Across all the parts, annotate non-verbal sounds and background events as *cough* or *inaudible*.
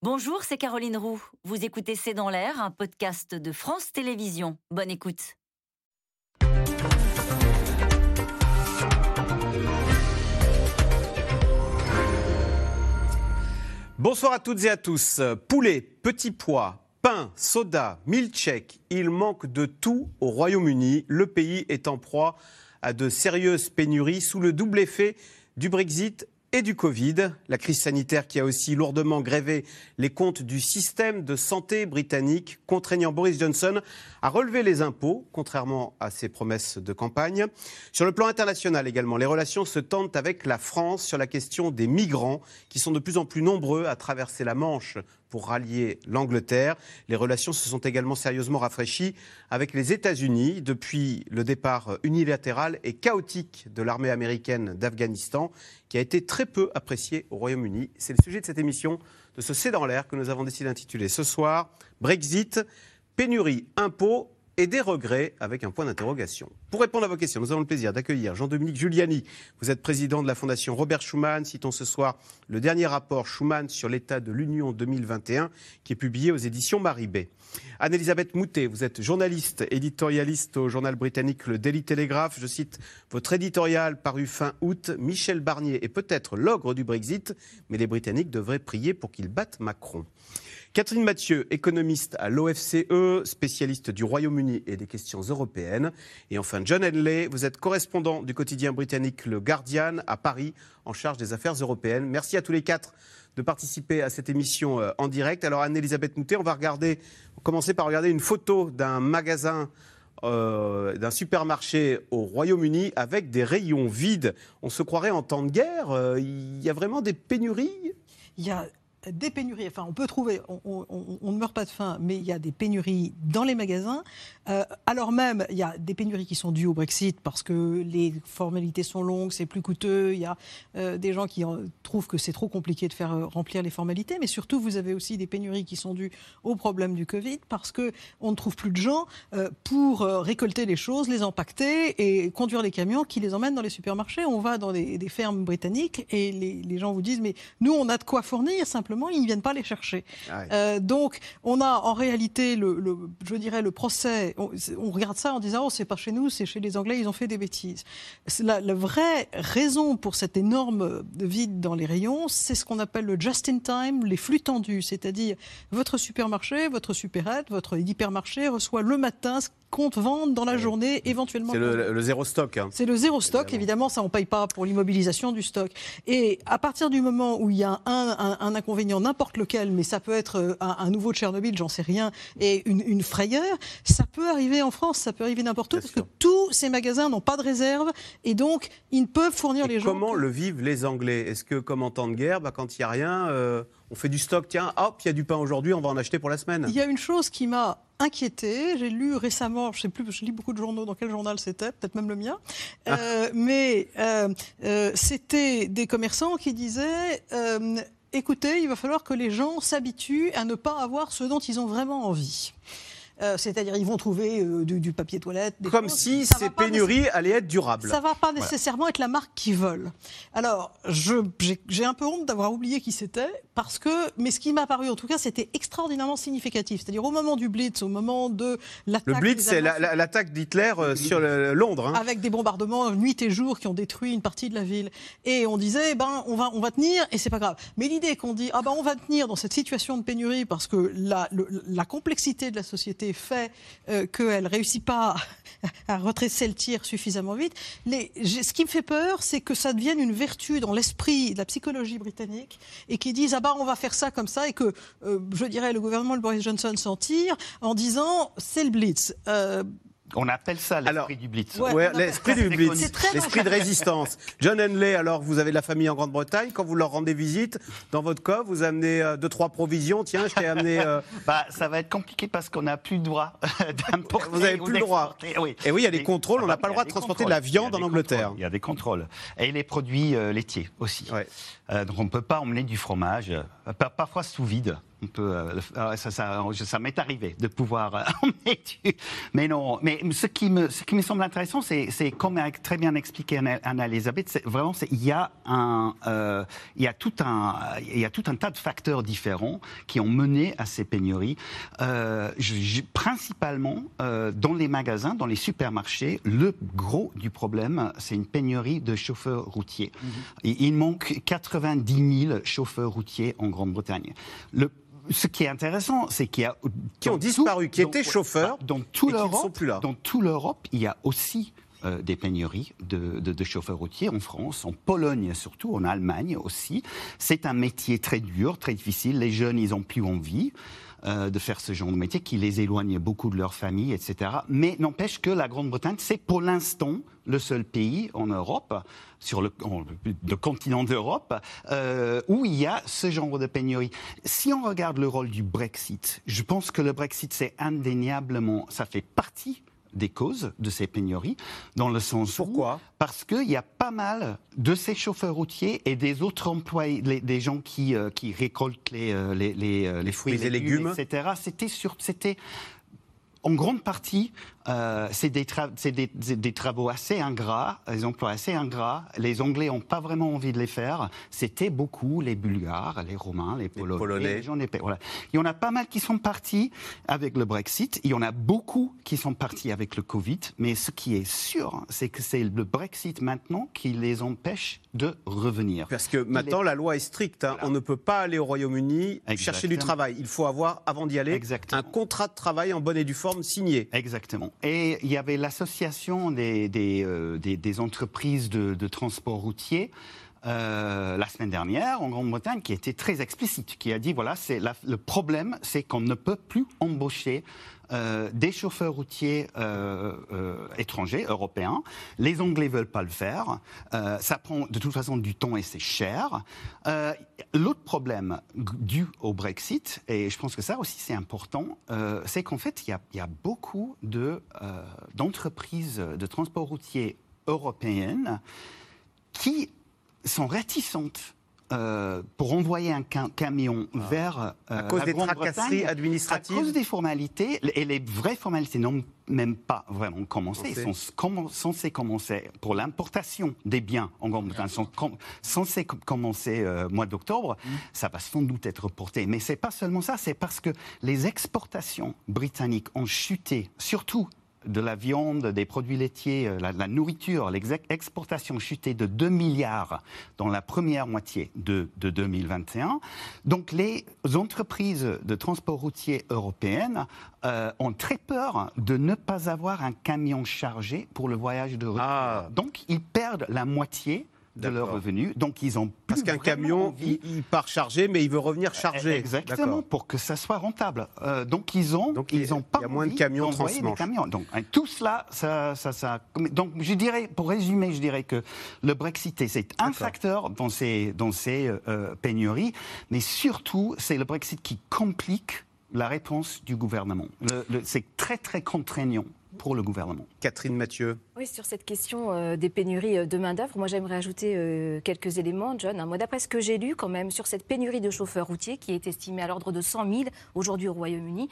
Bonjour, c'est Caroline Roux. Vous écoutez C'est dans l'air, un podcast de France Télévisions. Bonne écoute. Bonsoir à toutes et à tous. Poulet, petits pois, pain, soda, milkshake, il manque de tout au Royaume-Uni. Le pays est en proie à de sérieuses pénuries sous le double effet du Brexit et du Covid, la crise sanitaire qui a aussi lourdement grévé les comptes du système de santé britannique, contraignant Boris Johnson à relever les impôts, contrairement à ses promesses de campagne. Sur le plan international également, les relations se tendent avec la France sur la question des migrants qui sont de plus en plus nombreux à traverser la Manche pour rallier l'Angleterre. Les relations se sont également sérieusement rafraîchies avec les États-Unis depuis le départ unilatéral et chaotique de l'armée américaine d'Afghanistan, qui a été très peu apprécié au Royaume-Uni. C'est le sujet de cette émission, de ce C'est dans l'air, que nous avons décidé d'intituler ce soir Brexit, pénurie, impôts et des regrets avec un point d'interrogation. Pour répondre à vos questions, nous avons le plaisir d'accueillir Jean-Dominique Giuliani. Vous êtes président de la Fondation Robert Schuman. Citons ce soir le dernier rapport Schuman sur l'état de l'Union 2021 qui est publié aux éditions Maribé. Anne-Elisabeth Moutet, vous êtes journaliste, éditorialiste au journal britannique Le Daily Telegraph. Je cite votre éditorial paru fin août. Michel Barnier est peut-être l'ogre du Brexit, mais les Britanniques devraient prier pour qu'il batte Macron. Catherine Mathieu, économiste à l'OFCE, spécialiste du Royaume-Uni et des questions européennes. Et enfin, John Henley, vous êtes correspondant du quotidien britannique Le Guardian à Paris, en charge des affaires européennes. Merci à tous les quatre de participer à cette émission euh, en direct. Alors, Anne-Elisabeth Moutet, on va regarder, commencer par regarder une photo d'un magasin euh, d'un supermarché au Royaume-Uni avec des rayons vides. On se croirait en temps de guerre. Euh, il y a vraiment des pénuries? Il y a des pénuries. Enfin, on peut trouver, on, ne meurt pas de faim, mais il y a des pénuries dans les magasins. Euh, alors même, il y a des pénuries qui sont dues au Brexit parce que les formalités sont longues, c'est plus coûteux. Il y a euh, des gens qui trouvent que c'est trop compliqué de faire euh, remplir les formalités. Mais surtout, vous avez aussi des pénuries qui sont dues au problème du Covid parce que on ne trouve plus de gens pour récolter les choses, les empaqueter et conduire les camions qui les emmènent dans les supermarchés. On va dans des, fermes britanniques et les, les gens vous disent mais nous on a de quoi fournir simplement ils ne viennent pas les chercher. Ah euh, donc, on a en réalité, le, je dirais, le procès. On, regarde ça en disant, oh, c'est pas chez nous, c'est chez les Anglais, ils ont fait des bêtises. La, la vraie raison pour cet énorme vide dans les rayons, c'est ce qu'on appelle le just-in-time, les flux tendus, c'est-à-dire votre supermarché, votre supérette, votre hypermarché reçoit le matin ce compte vendre dans la journée, éventuellement. C'est le, zéro stock. Hein. C'est le zéro stock, évidemment, ça on paye pas pour l'immobilisation du stock. Et à partir du moment où il y a un, un, inconvénient, n'importe lequel, mais ça peut être euh, un, nouveau Tchernobyl, j'en sais rien, et une, une, frayeur, ça peut arriver en France, ça peut arriver n'importe où, parce que tous ces magasins n'ont pas de réserve, et donc ils ne peuvent fournir les gens. Comment le vivent les Anglais? Est-ce que, comme en temps de guerre, bah, quand il n'y a rien, euh, on fait du stock, tiens, hop, il y a du pain aujourd'hui, on va en acheter pour la semaine Il y a une chose qui m'a inquiété. J'ai lu récemment, je sais plus, je lis beaucoup de journaux, dans quel journal c'était, peut-être même le mien, ah. euh, mais euh, euh, c'était des commerçants qui disaient écoutez, il va falloir que les gens s'habituent à ne pas avoir ce dont ils ont vraiment envie. Euh, c'est-à-dire, ils vont trouver euh, du, papier toilette. Comme si ces pénuries allaient être durables. Ça ne va pas nécessairement être la marque qu'ils veulent. Alors, j'ai un peu honte d'avoir oublié qui c'était, parce que, mais ce qui m'a paru en tout cas, c'était extraordinairement significatif. C'est-à-dire, au moment du Blitz, au moment de l'attaque. Le Blitz, c'est l'attaque d'Hitler euh, sur Londres. Hein. Avec des bombardements nuit et jour qui ont détruit une partie de la ville. Et on disait, eh ben, on va, on va tenir, et c'est pas grave. Mais l'idée qu'on dit, ah ben, on va tenir dans cette situation de pénurie parce que la, la complexité de la société fait euh, qu'elle ne réussit pas à *laughs* retracer le tir suffisamment vite. ce qui me fait peur, c'est que ça devienne une vertu dans l'esprit de la psychologie britannique et qu'ils disent ah bah on va faire ça comme ça et que euh, je dirais le gouvernement de Boris Johnson s'en tire en disant c'est le blitz. Euh, on appelle ça l'esprit du blitz. l'esprit du blitz, l'esprit de résistance. John Henley, alors vous avez de la famille en Grande-Bretagne, quand vous leur rendez visite, dans votre coffre, vous amenez euh, deux, trois provisions. Tiens, je t'ai amené. Euh, *laughs* bah, ça va être compliqué parce qu'on n'a plus le droit *laughs* d'importer. Vous n'avez plus le droit. Oui. Et oui, il y a des contrôles, on n'a pas le droit de transporter de la viande en Angleterre. Il y a des contrôles. Et les produits euh, laitiers aussi. donc on ne peut pas emmener du fromage, parfois sous vide. On peut, euh, euh, ça, ça, ça m'est arrivé de pouvoir euh, *laughs* emmener du- Mais non, mais ce qui me, ce qui me semble intéressant, c'est, comme a très bien expliqué Anna, Anna-Elisabeth, c'est vraiment, il y a un, euh, il y a tout un, il y a tout un tas de facteurs différents qui ont mené à ces pénuries. Je- je- principalement dans les magasins, dans les supermarchés, le gros du problème, c'est une pénurie de chauffeurs routiers. Et il manque 90 000 chauffeurs routiers en Grande-Bretagne. Le ce qui est intéressant, c'est qu'il y a Qui ont dans disparu, qui dans- étaient chauffeurs dans et tout l'Europe, sont plus là. dans tout l'Europe, il y a aussi euh, des pénuries de, de- de chauffeurs routiers en France, en Pologne surtout, en Allemagne aussi. C'est un métier très dur, très difficile. Les jeunes, ils ont plus envie. euh, de faire ce genre de métier qui les éloigne beaucoup de leur famille, etc. Mais n'empêche que la Grande-Bretagne, c'est pour l'instant le seul pays en Europe, sur le, en- le continent d'Europe, euh, où il y a ce genre de pénurie. Si on regarde le rôle du Brexit, je pense que le Brexit, c'est indéniablement, ça fait partie des causes de ces pénuries, dans le sens où- Pourquoi? Parce qu'il y a pas mal de ces chauffeurs routiers et des autres employés, les- des gens qui, euh, qui récoltent les, euh, les, les, les fruits et légumes. etc. C'était sur, c'était en grande partie, euh, c'est des, tra- des, des travaux assez ingrats, des emplois assez ingrats. Les Anglais n'ont pas vraiment envie de les faire. C'était beaucoup les Bulgares, les Romains, les Polonais. Polonais. les gens pays- voilà. Il y en a pas mal qui sont partis avec le Brexit. Il y en a beaucoup qui sont partis avec le Covid. Mais ce qui est sûr, c'est que c'est le Brexit maintenant qui les empêche de revenir. Parce que maintenant, la loi est stricte. hein. On ne peut pas aller au Royaume-Uni chercher du travail. Il faut avoir, avant d'y aller, Exactement. un contrat de travail en bonne et due forme signé. Exactement. Et il y avait l'association des, euh, entreprises de, transport routier. euh, la semaine dernière en Grande-Bretagne qui était très explicite, qui a dit voilà c'est le problème c'est qu'on ne peut plus embaucher euh, des chauffeurs routiers euh, euh, étrangers, européens. Les Anglais veulent pas le faire. Ça prend de toute façon du temps et c'est cher. L'autre problème dû au Brexit, et je pense que ça aussi c'est important, c'est qu'en fait il y a, beaucoup de, d'entreprises de transport routier européennes qui sont réticentes euh, pour envoyer un cam- camion vers euh, À cause la des tracasseries administratives À cause des formalités, et les vraies formalités n'ont même pas vraiment commencé. Ils sont commen- censés commencer pour l'importation des biens en Grande-Bretagne, sont com- censés com- commencer euh, mois d'octobre. Ça va sans doute être reporté. Mais c'est pas seulement ça, c'est parce que les exportations britanniques ont chuté, surtout de la viande, des produits laitiers, euh, la, la nourriture, les ex- exportations ont chuté de 2 milliards dans la première moitié de, de 2021. Donc les entreprises de transport routier européennes euh, ont très peur de ne pas avoir un camion chargé pour le voyage de retour. Ah. Donc ils perdent la moitié de leurs revenus. Donc ils ont Parce qu'un camion, envie il, part chargé, mais il veut revenir chargé. Exactement, pour que ça soit rentable. Euh, donc ils ont, Donc, ils ont pas il y a moins de camions transmanche. Donc hein, tout cela, ça, ça, ça- Donc je dirais, pour résumer, je dirais que le Brexit c'est un facteur dans ces dans ces euh, pénuries, mais surtout c'est le Brexit qui complique la réponse du gouvernement. C'est très très contraignant pour le gouvernement. Catherine Mathieu. Oui, sur cette question euh, des pénuries euh, de main-d'œuvre, moi j'aimerais ajouter euh, quelques éléments, John. Hein, Moi, d'après ce que j'ai lu, quand même, sur cette pénurie de chauffeurs routiers qui est estimée à l'ordre de 100 000 aujourd'hui au Royaume-Uni,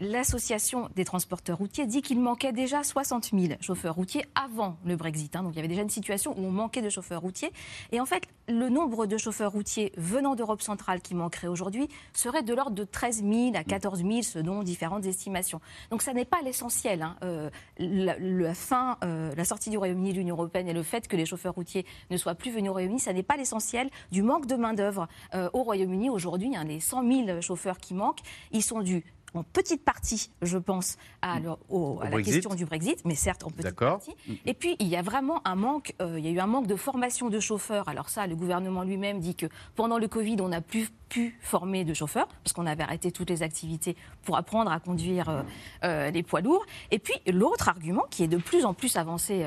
l'association des transporteurs routiers dit qu'il manquait déjà 60 000 chauffeurs routiers avant le Brexit. hein. Donc il y avait déjà une situation où on manquait de chauffeurs routiers. Et en fait, le nombre de chauffeurs routiers venant d'Europe centrale qui manquerait aujourd'hui serait de l'ordre de 13 000 à 14 000 selon différentes estimations. Donc ça n'est pas l'essentiel. hein. Euh, la, fin, euh, la sortie du Royaume-Uni de l'Union européenne et le fait que les chauffeurs routiers ne soient plus venus au Royaume-Uni, ça n'est pas l'essentiel du manque de main-d'œuvre euh, au Royaume-Uni. Aujourd'hui, hein, les 100 000 chauffeurs qui manquent, ils sont dus en petite partie, je pense, à, le- au- à la question du Brexit, mais certes en petite partie. Et puis, il y a vraiment un manque, euh, il y a eu un manque de formation de chauffeurs. Alors ça, le gouvernement lui-même dit que pendant le Covid, on n'a plus pu former de chauffeurs, parce qu'on avait arrêté toutes les activités pour apprendre à conduire euh, euh, les poids lourds. Et puis, l'autre argument, qui est de plus en plus avancé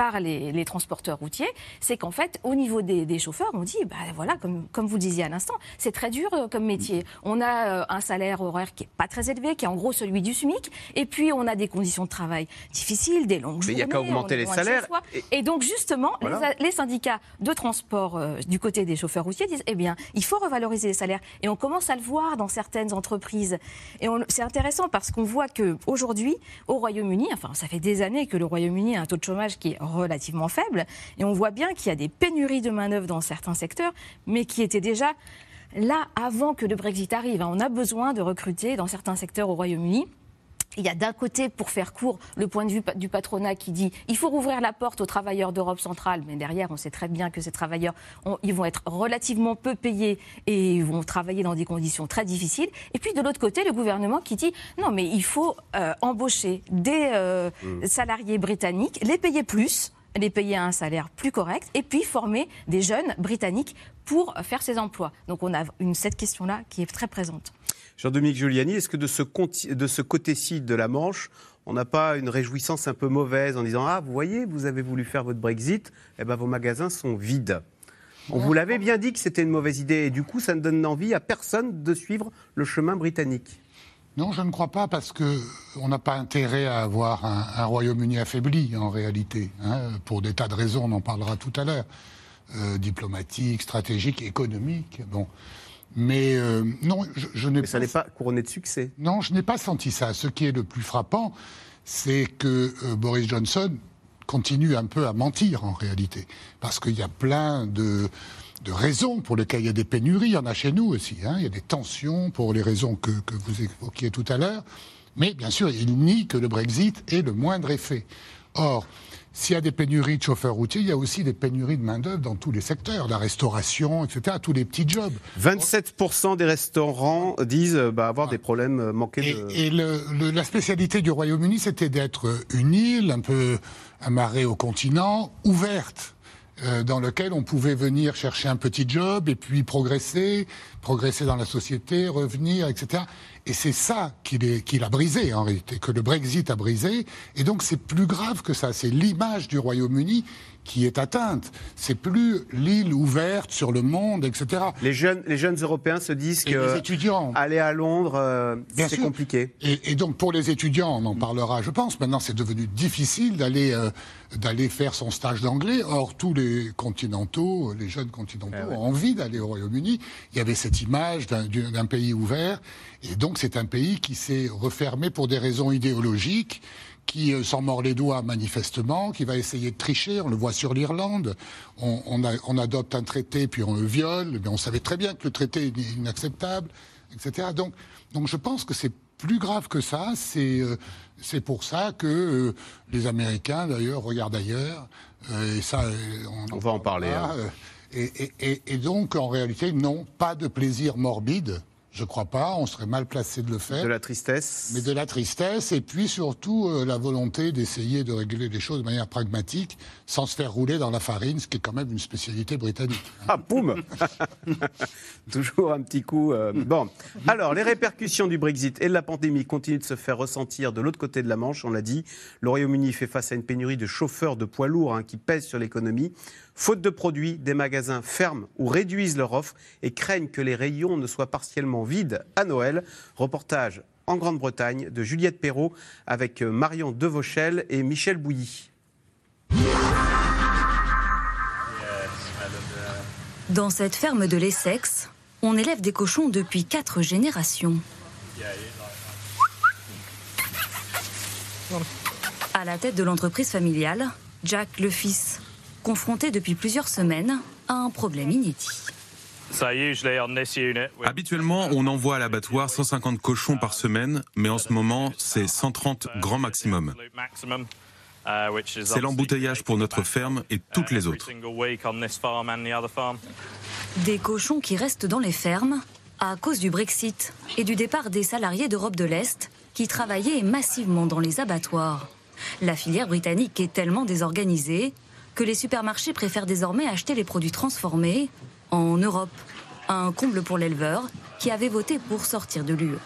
par les, transporteurs routiers, c'est qu'en fait, au niveau des, chauffeurs, on dit, bah voilà, comme, comme vous le disiez à l'instant, c'est très dur euh, comme métier. On a euh, un salaire horaire qui est pas très élevé, qui est en gros celui du SMIC, et puis on a des conditions de travail difficiles, des longues journées. Mais il n'y a qu'à augmenter les salaires. Et... donc justement, les, syndicats de transport euh, du côté des chauffeurs routiers disent, eh bien, il faut revaloriser les salaires. Et on commence à le voir dans certaines entreprises. Et c'est intéressant parce qu'on voit que aujourd'hui, au Royaume-Uni, enfin, ça fait des années que le Royaume-Uni a un taux de chômage qui est relativement faible, et on voit bien qu'il y a des pénuries de main-d'œuvre dans certains secteurs, mais qui étaient déjà là avant que le Brexit arrive. On a besoin de recruter dans certains secteurs au Royaume-Uni. Il y a d'un côté, pour faire court, le point de vue du patronat qui dit il faut rouvrir la porte aux travailleurs d'Europe centrale, mais derrière, on sait très bien que ces travailleurs, ils vont être relativement peu payés et ils vont travailler dans des conditions très difficiles. Et puis de l'autre côté, le gouvernement qui dit non, mais il faut euh, embaucher des euh, mmh. salariés britanniques, les payer plus les payer un salaire plus correct et puis former des jeunes britanniques pour faire ces emplois. Donc on a cette question-là qui est très présente. Jean-Dominique Giuliani, est-ce que de ce, de ce côté-ci de la Manche, on n'a pas une réjouissance un peu mauvaise en disant Ah, vous voyez, vous avez voulu faire votre Brexit, eh ben, vos magasins sont vides on vous l'avait bien dit que c'était une mauvaise idée et du coup, ça ne donne envie à personne de suivre le chemin britannique. Non, je ne crois pas parce qu'on n'a pas intérêt à avoir un, Royaume-Uni affaibli en réalité, hein, pour des tas de raisons, on en parlera tout à l'heure, euh, diplomatiques, stratégiques, économiques. Bon. Mais euh, non, je, n'ai pas. ça n'est pas couronné de succès. Non, je n'ai pas senti ça. Ce qui est le plus frappant, c'est que euh, Boris Johnson continue un peu à mentir en réalité, parce qu'il y a plein de de raisons pour lesquelles il y a des pénuries. Il y en a chez nous aussi. Hein. Il y a des tensions pour les raisons que, que vous évoquiez tout à l'heure. Mais bien sûr, il nie que le Brexit ait le moindre effet. Or, s'il y a des pénuries de chauffeurs routiers, il y a aussi des pénuries de main-d'œuvre dans tous les secteurs, la restauration, etc., tous les petits jobs. 27% des restaurants disent bah, avoir des problèmes euh, manqués de. Et le, la spécialité du Royaume-Uni, c'était d'être une île un peu amarrée au continent, ouverte. Euh, dans lequel on pouvait venir chercher un petit job et puis progresser, progresser dans la société, revenir, etc. Et c'est ça qu'il a brisé en réalité, que le Brexit a brisé. Et donc c'est plus grave que ça. C'est l'image du Royaume-Uni qui est atteinte. C'est plus l'île ouverte sur le monde, etc. Les jeunes, les jeunes Européens se disent que étudiants, aller à Londres, euh, c'est compliqué. Et, donc pour les étudiants, on en parlera, je pense. Maintenant, c'est devenu difficile d'aller euh, d'aller faire son stage d'anglais. Or, tous les continentaux, les jeunes continentaux, eh ont envie d'aller au Royaume-Uni. Il y avait cette image d'un pays ouvert, et donc c'est un pays qui s'est refermé pour des raisons idéologiques qui euh, s'en mord les doigts manifestement, qui va essayer de tricher. On le voit sur l'Irlande. On, adopte un traité, puis on le viole. Mais on savait très bien que le traité est inacceptable, etc. Donc, donc je pense que c'est plus grave que ça. C'est euh, c'est pour ça que euh, les Américains, d'ailleurs, regardent ailleurs. et ça, on, va en parler. Hein. et, et, donc, en réalité, non, pas de plaisir morbide. Je crois pas, on serait mal placé de le faire. De la tristesse. Mais de la tristesse, et puis surtout euh, la volonté d'essayer de régler les choses de manière pragmatique, sans se faire rouler dans la farine, ce qui est quand même une spécialité britannique. Ah, boum *laughs* Toujours un petit coup. Euh, bon, alors, les répercussions du Brexit et de la pandémie continuent de se faire ressentir de l'autre côté de la Manche, on l'a dit. Le Royaume-Uni fait face à une pénurie de chauffeurs de poids lourds hein, qui pèsent sur l'économie. Faute de produits, des magasins ferment ou réduisent leur offre et craignent que les rayons ne soient partiellement vides à Noël. Reportage en Grande-Bretagne de Juliette Perrault avec Marion Devauchel et Michel Bouilly. Dans cette ferme de l'Essex, on élève des cochons depuis quatre générations. À la tête de l'entreprise familiale, Jack le fils confronté depuis plusieurs semaines à un problème inédit. Habituellement, on envoie à l'abattoir 150 cochons par semaine, mais en ce moment, c'est 130 grand maximum. C'est l'embouteillage pour notre ferme et toutes les autres. Des cochons qui restent dans les fermes à cause du Brexit et du départ des salariés d'Europe de l'Est qui travaillaient massivement dans les abattoirs. La filière britannique est tellement désorganisée que les supermarchés préfèrent désormais acheter les produits transformés en Europe. Un comble pour l'éleveur qui avait voté pour sortir de l'UE.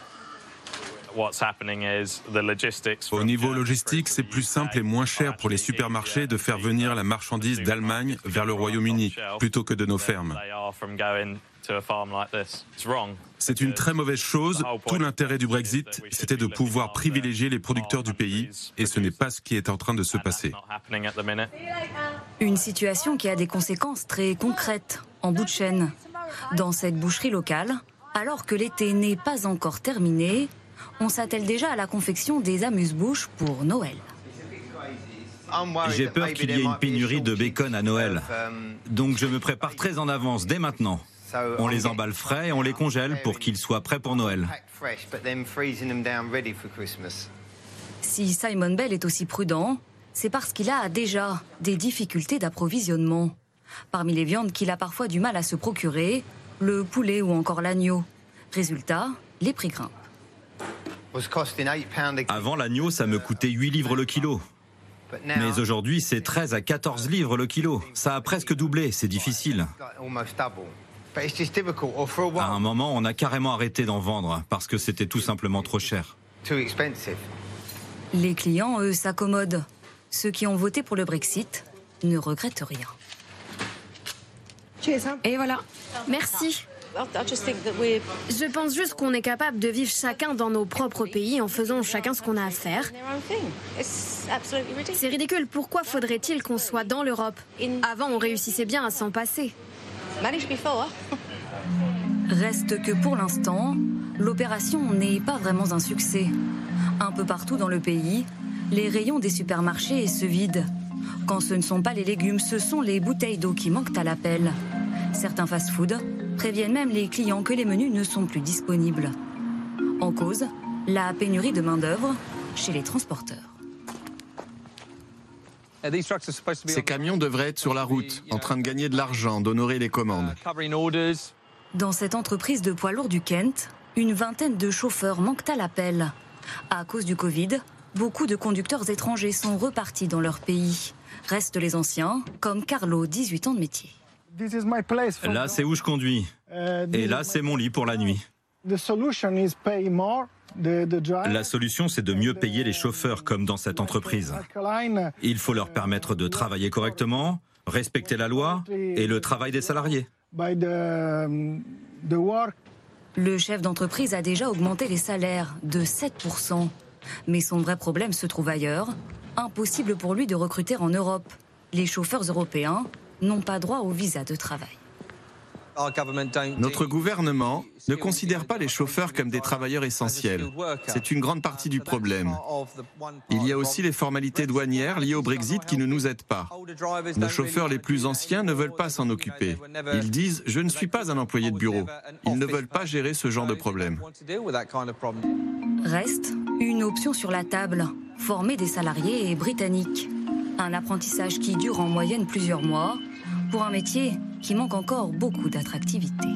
Au niveau logistique, c'est plus simple et moins cher pour les supermarchés de faire venir la marchandise d'Allemagne vers le Royaume-Uni plutôt que de nos fermes. C'est une très mauvaise chose. Tout l'intérêt du Brexit, c'était de pouvoir privilégier les producteurs du pays, et ce n'est pas ce qui est en train de se passer. Une situation qui a des conséquences très concrètes en bout de chaîne. Dans cette boucherie locale, alors que l'été n'est pas encore terminé, on s'attelle déjà à la confection des amuse-bouches pour Noël. J'ai peur qu'il y ait une pénurie de bacon à Noël. Donc je me prépare très en avance, dès maintenant. On les emballe frais et on les congèle pour qu'ils soient prêts pour Noël. Si Simon Bell est aussi prudent, c'est parce qu'il a déjà des difficultés d'approvisionnement. Parmi les viandes qu'il a parfois du mal à se procurer, le poulet ou encore l'agneau. Résultat, les prix grimpent. Avant, l'agneau, ça me coûtait 8 livres le kilo. Mais aujourd'hui, c'est 13 à 14 livres le kilo. Ça a presque doublé, c'est difficile. À un moment, on a carrément arrêté d'en vendre parce que c'était tout simplement trop cher. Les clients, eux, s'accommodent. Ceux qui ont voté pour le Brexit ne regrettent rien. Et voilà. Merci. Je pense juste qu'on est capable de vivre chacun dans nos propres pays en faisant chacun ce qu'on a à faire. C'est ridicule. Pourquoi faudrait-il qu'on soit dans l'Europe? Avant, on réussissait bien à s'en passer. Reste que pour l'instant, l'opération n'est pas vraiment un succès. Un peu partout dans le pays, les rayons des supermarchés se vident. Quand ce ne sont pas les légumes, ce sont les bouteilles d'eau qui manquent à l'appel. Certains fast-foods préviennent même les clients que les menus ne sont plus disponibles. En cause, la pénurie de main-d'œuvre chez les transporteurs. Ces camions devraient être sur la route, en train de gagner de l'argent, d'honorer les commandes. Dans cette entreprise de poids lourds du Kent, une vingtaine de chauffeurs manquent à l'appel. À cause du Covid, beaucoup de conducteurs étrangers sont repartis dans leur pays. Restent les anciens, comme Carlo, 18 ans de métier. Là, c'est où je conduis. Et là, c'est mon lit pour la nuit. La solution, c'est de mieux payer les chauffeurs, comme dans cette entreprise. Il faut leur permettre de travailler correctement, respecter la loi et le travail des salariés. Le chef d'entreprise a déjà augmenté les salaires de 7%. Mais son vrai problème se trouve ailleurs. Impossible pour lui de recruter en Europe. Les chauffeurs européens n'ont pas droit au visa de travail. Notre gouvernement ne considère pas les chauffeurs comme des travailleurs essentiels. C'est une grande partie du problème. Il y a aussi les formalités douanières liées au Brexit qui ne nous aident pas. Nos chauffeurs les plus anciens ne veulent pas s'en occuper. Ils disent ⁇ Je ne suis pas un employé de bureau ⁇ Ils ne veulent pas gérer ce genre de problème. Reste une option sur la table, former des salariés britanniques. Un apprentissage qui dure en moyenne plusieurs mois pour un métier qui manque encore beaucoup d'attractivité.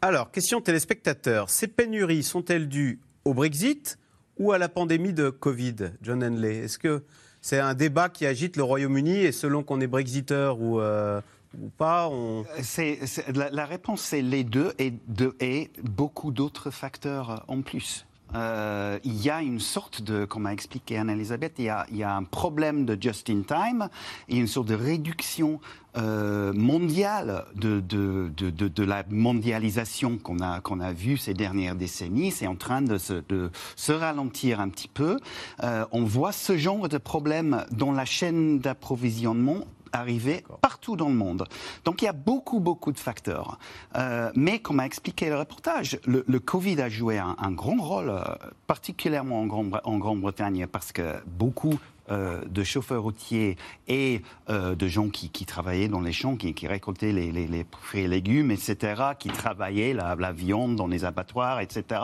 Alors, question téléspectateur. Ces pénuries sont-elles dues au Brexit ou à la pandémie de Covid, John Henley? Est-ce que c'est un débat qui agite le Royaume-Uni et selon qu'on est Brexiteur ou, euh, ou pas on... c'est, la, la, réponse, c'est les deux et, de, et beaucoup d'autres facteurs en plus. Euh, il y a une sorte de, comme a expliqué Anne-Elisabeth, il, y a un problème de just-in-time et une sorte de réduction euh, mondiale de, la mondialisation qu'on a, qu'on a vue ces dernières décennies. C'est en train de se, de se ralentir un petit peu. Euh, on voit ce genre de problème dans la chaîne d'approvisionnement arriver partout dans le monde. Donc il y a beaucoup, beaucoup de facteurs. Euh, mais comme a expliqué le reportage, le, le Covid a joué un, un grand rôle, euh, particulièrement en, Grand, en Grande-Bretagne, parce que beaucoup euh, de chauffeurs routiers et euh, de gens qui, qui, travaillaient dans les champs, qui, qui récoltaient les, les, les, fruits et légumes, etc., qui travaillaient la, la viande dans les abattoirs, etc.,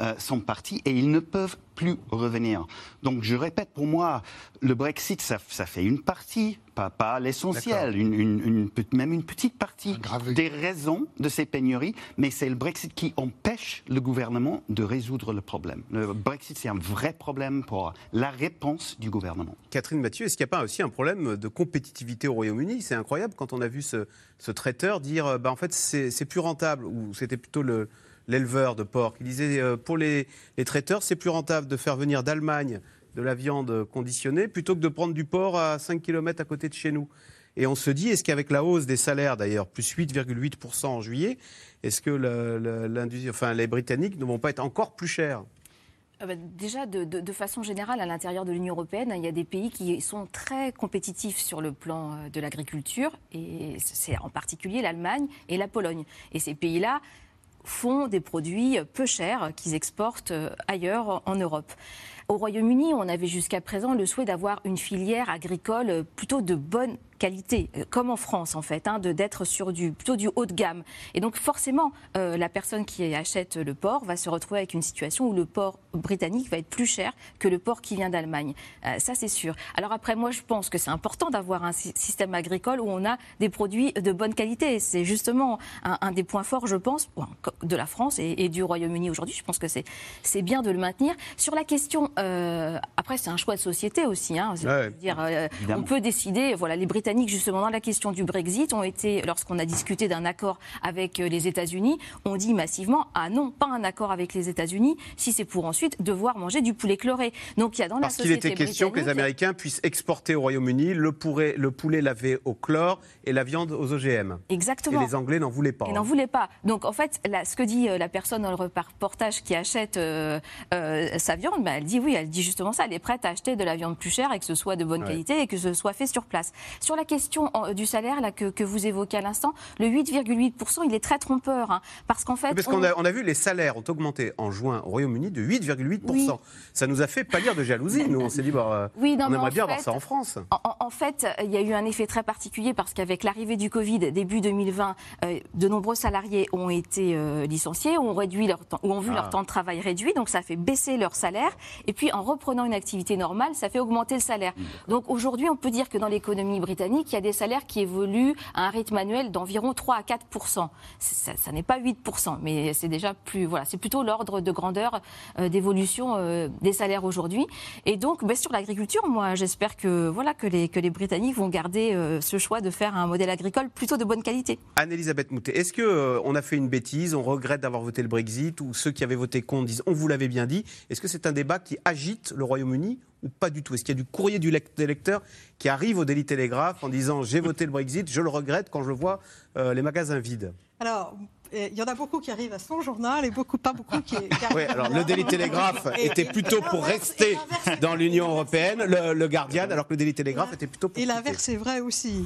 euh, sont partis et ils ne peuvent plus revenir. Donc je répète, pour moi, le Brexit, ça, ça fait une partie, pas, pas l'essentiel, une, une, une, même une petite partie des raisons de ces pénuries, mais c'est le Brexit qui empêche le gouvernement de résoudre le problème. Le Brexit, c'est un vrai problème pour la réponse du gouvernement. Catherine Mathieu, est-ce qu'il n'y a pas aussi un problème de compétitivité au Royaume-Uni? C'est incroyable quand on a vu ce, ce traiteur dire, bah, en fait, c'est plus rentable, ou c'était plutôt le l'éleveur de porc. Il disait pour les, les traiteurs, c'est plus rentable de faire venir d'Allemagne de la viande conditionnée plutôt que de prendre du porc à 5 km à côté de chez nous. Et on se dit, est-ce qu'avec la hausse des salaires, d'ailleurs, plus 8,8% en juillet, est-ce que enfin, les Britanniques ne vont pas être encore plus chers? Ah bah, Déjà, de, façon générale, à l'intérieur de l'Union européenne, il y a des pays qui sont très compétitifs sur le plan euh, de l'agriculture, et c'est en particulier l'Allemagne et la Pologne. Et ces pays-là font des produits peu chers qu'ils exportent euh, ailleurs en Europe. Au Royaume-Uni, on avait jusqu'à présent le souhait d'avoir une filière agricole plutôt de bonne qualité, euh, comme en France en fait, hein, d'être sur du plutôt du haut de gamme. Et donc forcément, euh, la personne qui achète le porc va se retrouver avec une situation où le porc britannique va être plus cher que le porc qui vient d'Allemagne. Euh, ça c'est sûr. Alors après, moi je pense que c'est important d'avoir un système agricole où on a des produits de bonne qualité. C'est justement un, des points forts, je pense, de la France et, du Royaume-Uni aujourd'hui. Je pense que c'est bien de le maintenir. Sur la question, après c'est un choix de société aussi. Hein, dire, on peut décider, voilà, les Britanniques justement, dans la question du Brexit, ont été, lorsqu'on a discuté d'un accord avec euh, les États-Unis, on dit massivement Ah non, pas un accord avec les États-Unis, si c'est pour ensuite devoir manger du poulet chloré. Donc il y a dans Parce la société. qu'il était question que les Américains puissent exporter au Royaume-Uni le, le poulet lavé au chlore et la viande aux OGM. Exactement. Et les Anglais n'en voulaient pas. Ils n'en hein. voulaient pas. Donc en fait, ce que dit euh, la personne dans le reportage qui achète euh, sa viande, bah, elle dit oui, elle dit justement ça. Elle est prête à acheter de la viande plus chère et que ce soit de bonne qualité et que ce soit fait sur place. Sur la question du salaire là, que, vous évoquez à l'instant, le 8,8%, il est très trompeur. Hein, parce qu'en fait. Parce qu'on a, on a vu les salaires ont augmenté en juin au Royaume-Uni de 8,8%. Ça nous a fait pâlir de jalousie. Nous, on s'est dit, bah, on aimerait bien voir ça en France. En, fait, il y a eu un effet très particulier parce qu'avec l'arrivée du Covid début 2020, euh, de nombreux salariés ont été euh, licenciés, ont, réduit leur temps, ou ont vu leur ah. temps de travail réduit, donc ça fait baisser leur salaire. Et puis en reprenant une activité normale, ça fait augmenter le salaire. Donc aujourd'hui, on peut dire que dans l'économie britannique, il y a des salaires qui évoluent à un rythme annuel d'environ 3 à 4 Ça, ça n'est pas 8% mais c'est déjà plus. Voilà, c'est plutôt l'ordre de grandeur euh, d'évolution euh, des salaires aujourd'hui. Et donc, ben, sur l'agriculture, moi, j'espère que, voilà, que, les, que les Britanniques vont garder euh, ce choix de faire un modèle agricole plutôt de bonne qualité. Anne-Elisabeth Moutet, est-ce qu'on on a fait une bêtise, on regrette d'avoir voté le Brexit, ou ceux qui avaient voté contre disent on vous l'avait bien dit? Est-ce que c'est un débat qui agite le Royaume-Uni ou pas du tout Est-ce qu'il y a du courrier du des lecteurs qui arrive au Daily Telegraph en disant j'ai voté le Brexit, je le regrette quand je vois euh, les magasins vides? Alors, il y en a beaucoup qui arrivent à son journal et beaucoup, pas beaucoup qui. *laughs* oui, alors le Daily Telegraph était plutôt pour rester dans l'Union européenne, le, Guardian, alors que le Daily Telegraph était plutôt pour. Et l'inverse est vrai aussi.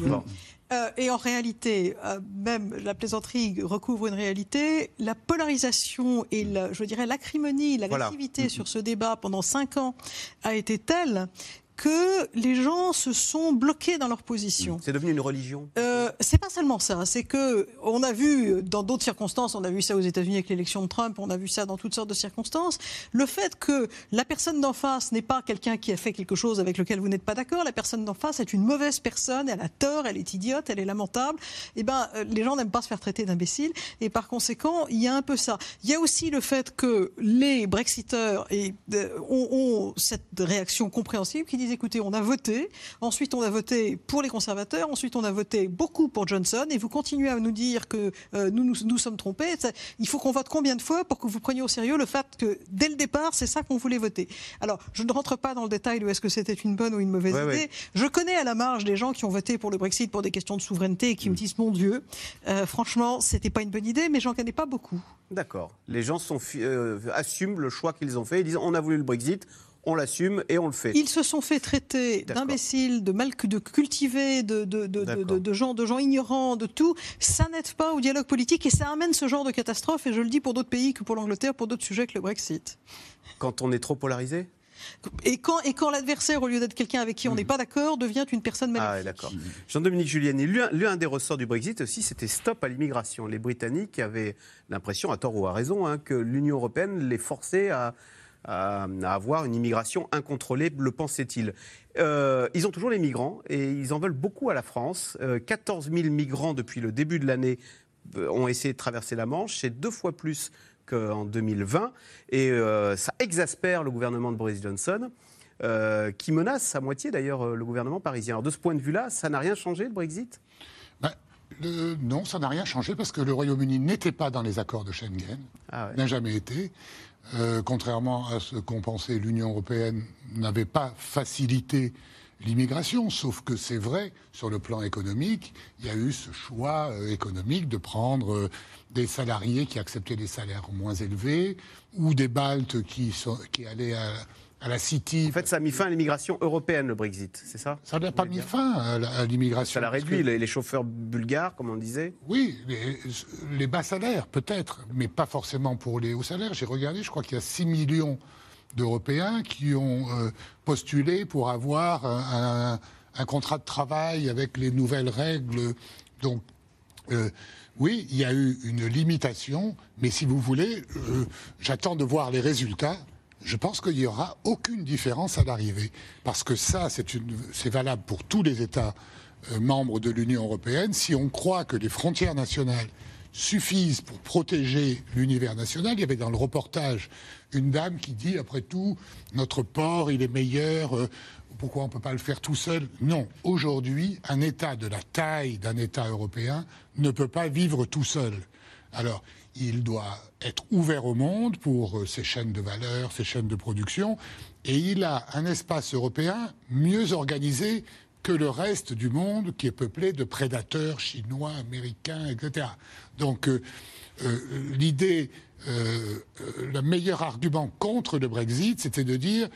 Euh, et en réalité, euh, même la plaisanterie recouvre une réalité. La polarisation et, je dirais, l'acrimonie, l'agressivité sur ce débat pendant cinq ans a été telle que les gens se sont bloqués dans leur position. C'est devenu une religion euh, C'est pas seulement ça. C'est que on a vu dans d'autres circonstances, on a vu ça aux États-Unis avec l'élection de Trump, on a vu ça dans toutes sortes de circonstances. Le fait que la personne d'en face n'est pas quelqu'un qui a fait quelque chose avec lequel vous n'êtes pas d'accord, la personne d'en face est une mauvaise personne, elle a tort, elle est idiote, elle est lamentable. Eh ben, euh, les gens n'aiment pas se faire traiter d'imbécile, et par conséquent, il y a un peu ça. Il y a aussi le fait que les Brexiteurs et, euh, ont, ont cette réaction compréhensible qui dit écoutez, on a voté, ensuite on a voté pour les conservateurs, ensuite on a voté beaucoup pour Johnson, et vous continuez à nous dire que euh, nous, nous, sommes trompés. il faut qu'on vote combien de fois pour que vous preniez au sérieux le fait que dès le départ, c'est ça qu'on voulait voter. Alors, je ne rentre pas dans le détail de est-ce que c'était une bonne ou une mauvaise idée. Je connais à la marge des gens qui ont voté pour le Brexit pour des questions de souveraineté et qui me mm. disent, mon Dieu, euh, franchement, c'était pas une bonne idée, mais j'en connais pas beaucoup. D'accord. Les gens sont, euh, assument le choix qu'ils ont fait. Ils disent, on a voulu le Brexit, on l'assume et on le fait. Ils se sont fait traiter d'imbéciles, de mal de cultivés, de, de, de, gens, de gens ignorants, de tout. Ça n'aide pas au dialogue politique et ça amène ce genre de catastrophe. Et je le dis pour d'autres pays que pour l'Angleterre, pour d'autres sujets que le Brexit. Quand on est trop polarisé? Et quand, et quand l'adversaire, au lieu d'être quelqu'un avec qui on n'est hmm. pas d'accord, devient une personne maléfique. Ah, d'accord. Jean-Dominique Juliani, l'un des ressorts du Brexit aussi, c'était stop à l'immigration. Les Britanniques avaient l'impression, à tort ou à raison, hein, que l'Union européenne les forçait à, à, avoir une immigration incontrôlée, le pensait-il. Euh, ils ont toujours les migrants et ils en veulent beaucoup à la France. 14 euh, 000 migrants depuis le début de l'année euh, ont essayé de traverser la Manche. C'est deux fois plus qu'en 2020. Et ça exaspère le gouvernement de Boris Johnson. qui menace à moitié d'ailleurs le gouvernement parisien. Alors de ce point de vue-là, ça n'a rien changé le Brexit? Bah, non, ça n'a rien changé parce que le Royaume-Uni n'était pas dans les accords de Schengen, ah n'a jamais été. Euh, contrairement à ce qu'ont pensé l'Union européenne, n'avait pas facilité l'immigration, sauf que c'est vrai, sur le plan économique, il y a eu ce choix euh, économique de prendre euh, des salariés qui acceptaient des salaires moins élevés, ou des Baltes qui allaient à, à la City. En fait, ça a mis fin à l'immigration européenne, le Brexit, c'est ça Ça n'a pas mis fin à l'immigration. Ça l'a réduit, les, chauffeurs bulgares, comme on disait Oui, les, bas salaires, peut-être, mais pas forcément pour les hauts salaires. J'ai regardé, je crois qu'il y a 6 millions d'Européens qui ont euh, postulé pour avoir un, contrat de travail avec les nouvelles règles. Donc, euh, oui, il y a eu une limitation, mais si vous voulez, euh, j'attends de voir les résultats je pense qu'il n'y aura aucune différence à l'arrivée. Parce que ça, c'est valable pour tous les États euh, membres de l'Union européenne. Si on croit que les frontières nationales suffisent pour protéger l'univers national, il y avait dans le reportage une dame qui dit, après tout, notre port, il est meilleur. Euh, pourquoi on ne peut pas le faire tout seul? Non. Aujourd'hui, un État de la taille d'un État européen ne peut pas vivre tout seul. Alors, il doit être ouvert au monde pour euh, ses chaînes de valeur, ses chaînes de production, et il a un espace européen mieux organisé que le reste du monde qui est peuplé de prédateurs chinois, américains, etc. Donc euh, euh, l'idée, le meilleur argument contre le Brexit, c'était de dire,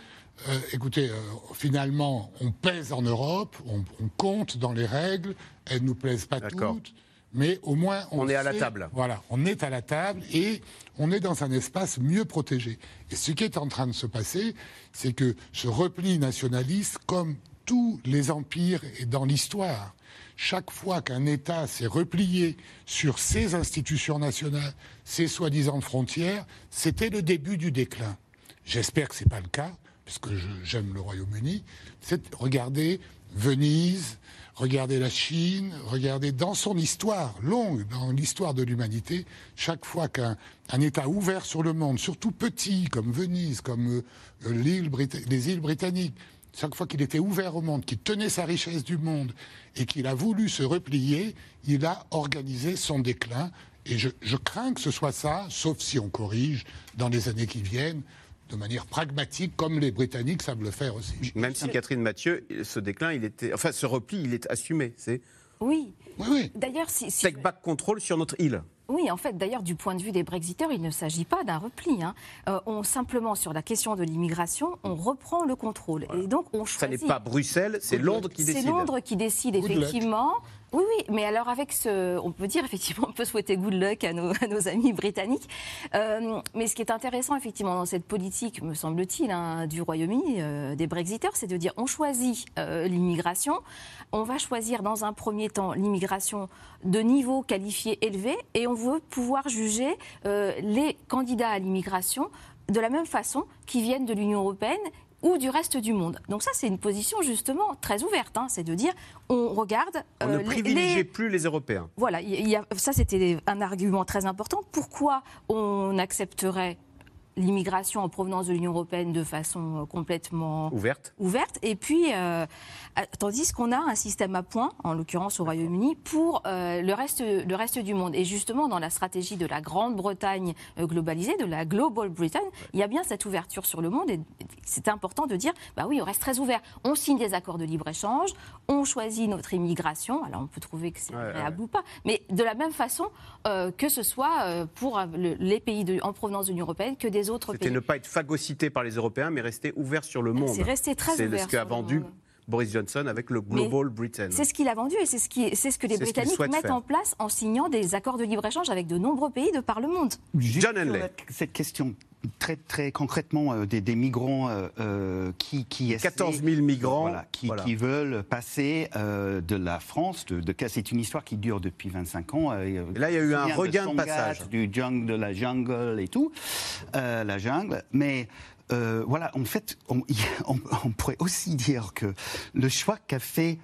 écoutez, finalement, on pèse en Europe, on, on, compte dans les règles, elles ne nous plaisent pas toutes mais au moins on, est à la table. Voilà, on est à la table et on est dans un espace mieux protégé. Et ce qui est en train de se passer, c'est que ce repli nationaliste, comme tous les empires et dans l'histoire, chaque fois qu'un État s'est replié sur ses institutions nationales, ses soi-disant frontières, c'était le début du déclin. J'espère que ce n'est pas le cas, puisque j'aime le Royaume-Uni. Regardez Venise, Regardez la Chine, regardez dans son histoire longue, dans l'histoire de l'humanité, chaque fois qu'un État ouvert sur le monde, surtout petit comme Venise, comme euh, les îles britanniques, chaque fois qu'il était ouvert au monde, qu'il tenait sa richesse du monde et qu'il a voulu se replier, il a organisé son déclin. Et je, je crains que ce soit ça, sauf si on corrige dans les années qui viennent de manière pragmatique, comme les Britanniques savent le faire aussi. Même si Catherine Mathieu, ce déclin, il était, enfin, ce repli, il est assumé. C'est oui. Oui, oui. D'ailleurs, si, Take back control sur notre île. Oui, en fait, d'ailleurs, du point de vue des Brexiteurs, il ne s'agit pas d'un repli. Hein. Euh, on simplement sur la question de l'immigration, on reprend le contrôle et donc on choisit. Ça n'est pas Bruxelles, c'est Londres qui décide. C'est Londres qui décide effectivement. Oui, oui, mais alors avec ce, on peut dire *laughs* effectivement, on peut souhaiter good luck à nos, amis britanniques. Euh, mais ce qui est intéressant effectivement dans cette politique, me semble-t-il, hein, du Royaume-Uni, euh, des Brexiteurs, c'est de dire on choisit euh, l'immigration, on va choisir dans un premier temps l'immigration de niveau qualifié élevé, et on veut pouvoir juger les candidats à l'immigration de la même façon qu'ils viennent de l'Union européenne ou du reste du monde. Donc ça, c'est une position justement très ouverte. Hein. c'est de dire, on regarde... On ne euh, privilégie plus les Européens. Voilà, y a, ça c'était un argument très important. Pourquoi on accepterait l'immigration en provenance de l'Union européenne de façon euh, complètement ouverte. ouverte. Et puis, euh, tandis qu'on a un système à points, en l'occurrence au Royaume-Uni, pour euh, le, reste, le reste du monde. Et justement, dans la stratégie de la Grande-Bretagne globalisée, de la Global Britain, il y a bien cette ouverture sur le monde. Et c'est important de dire, bah oui, on reste très ouvert. On signe des accords de libre-échange, on choisit notre immigration. Alors, on peut trouver que c'est agréable ou pas. Mais de la même façon que ce soit pour les pays de, en provenance de l'Union européenne que des c'était ne pas être phagocyté par les Européens, mais rester ouvert sur le monde. C'est rester très ouvert. C'est ce qu'a vendu. Boris Johnson avec le Global Britain. C'est ce qu'il a vendu et c'est ce, qui, c'est ce que les Britanniques mettent en place en signant des accords de libre-échange avec de nombreux pays de par le monde. John Henley. Cette question très, très concrètement euh, des, migrants euh, euh, qui, qui 14 000 migrants qui, qui, veulent passer de la France. De, de c'est une histoire qui dure depuis 25 ans. là, il y a eu un regain de, passage. Du jungle, de la jungle et tout, la jungle. Mais voilà, en fait, *laughs* on, on, pourrait aussi dire que le choix qu'a fait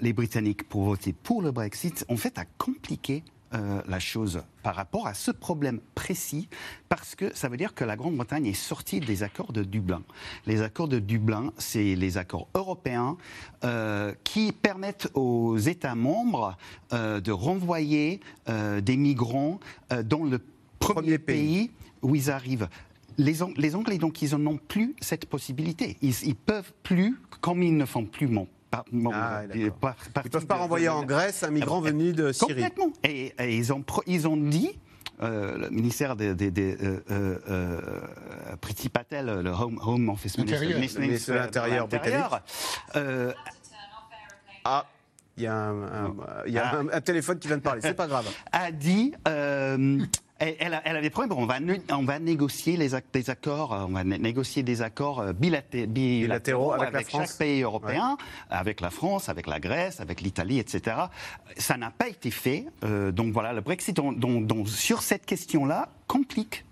les Britanniques pour voter pour le Brexit, en fait, a compliqué euh, la chose par rapport à ce problème précis, parce que ça veut dire que la Grande-Bretagne est sortie des accords de Dublin. Les accords de Dublin, c'est les accords européens euh, qui permettent aux États membres euh, de renvoyer des migrants dans le premier, pays. où ils arrivent. Les, Anglais, donc, ils n'ont plus cette possibilité. Ils, ne peuvent plus, comme ils ne font plus mon ah, ils ne peuvent pas renvoyer en Grèce un migrant venu de Syrie. Complètement. Et, ils, ont, ils ont dit euh, le ministère des, euh, euh, euh Priti Patel, le Home, home Office ministre, de l'Intérieur britannique. ah, il y a, un, y a ah. un, téléphone qui vient de parler, c'est pas grave. *laughs* A dit elle, elle, a des problèmes. On va, on va négocier les, des accords, euh, on va négocier des accords euh, bilatéraux, avec, chaque pays européen, avec la France, avec la Grèce, avec l'Italie, etc. Ça n'a pas été fait. Euh, donc voilà, le Brexit, sur cette question-là, complique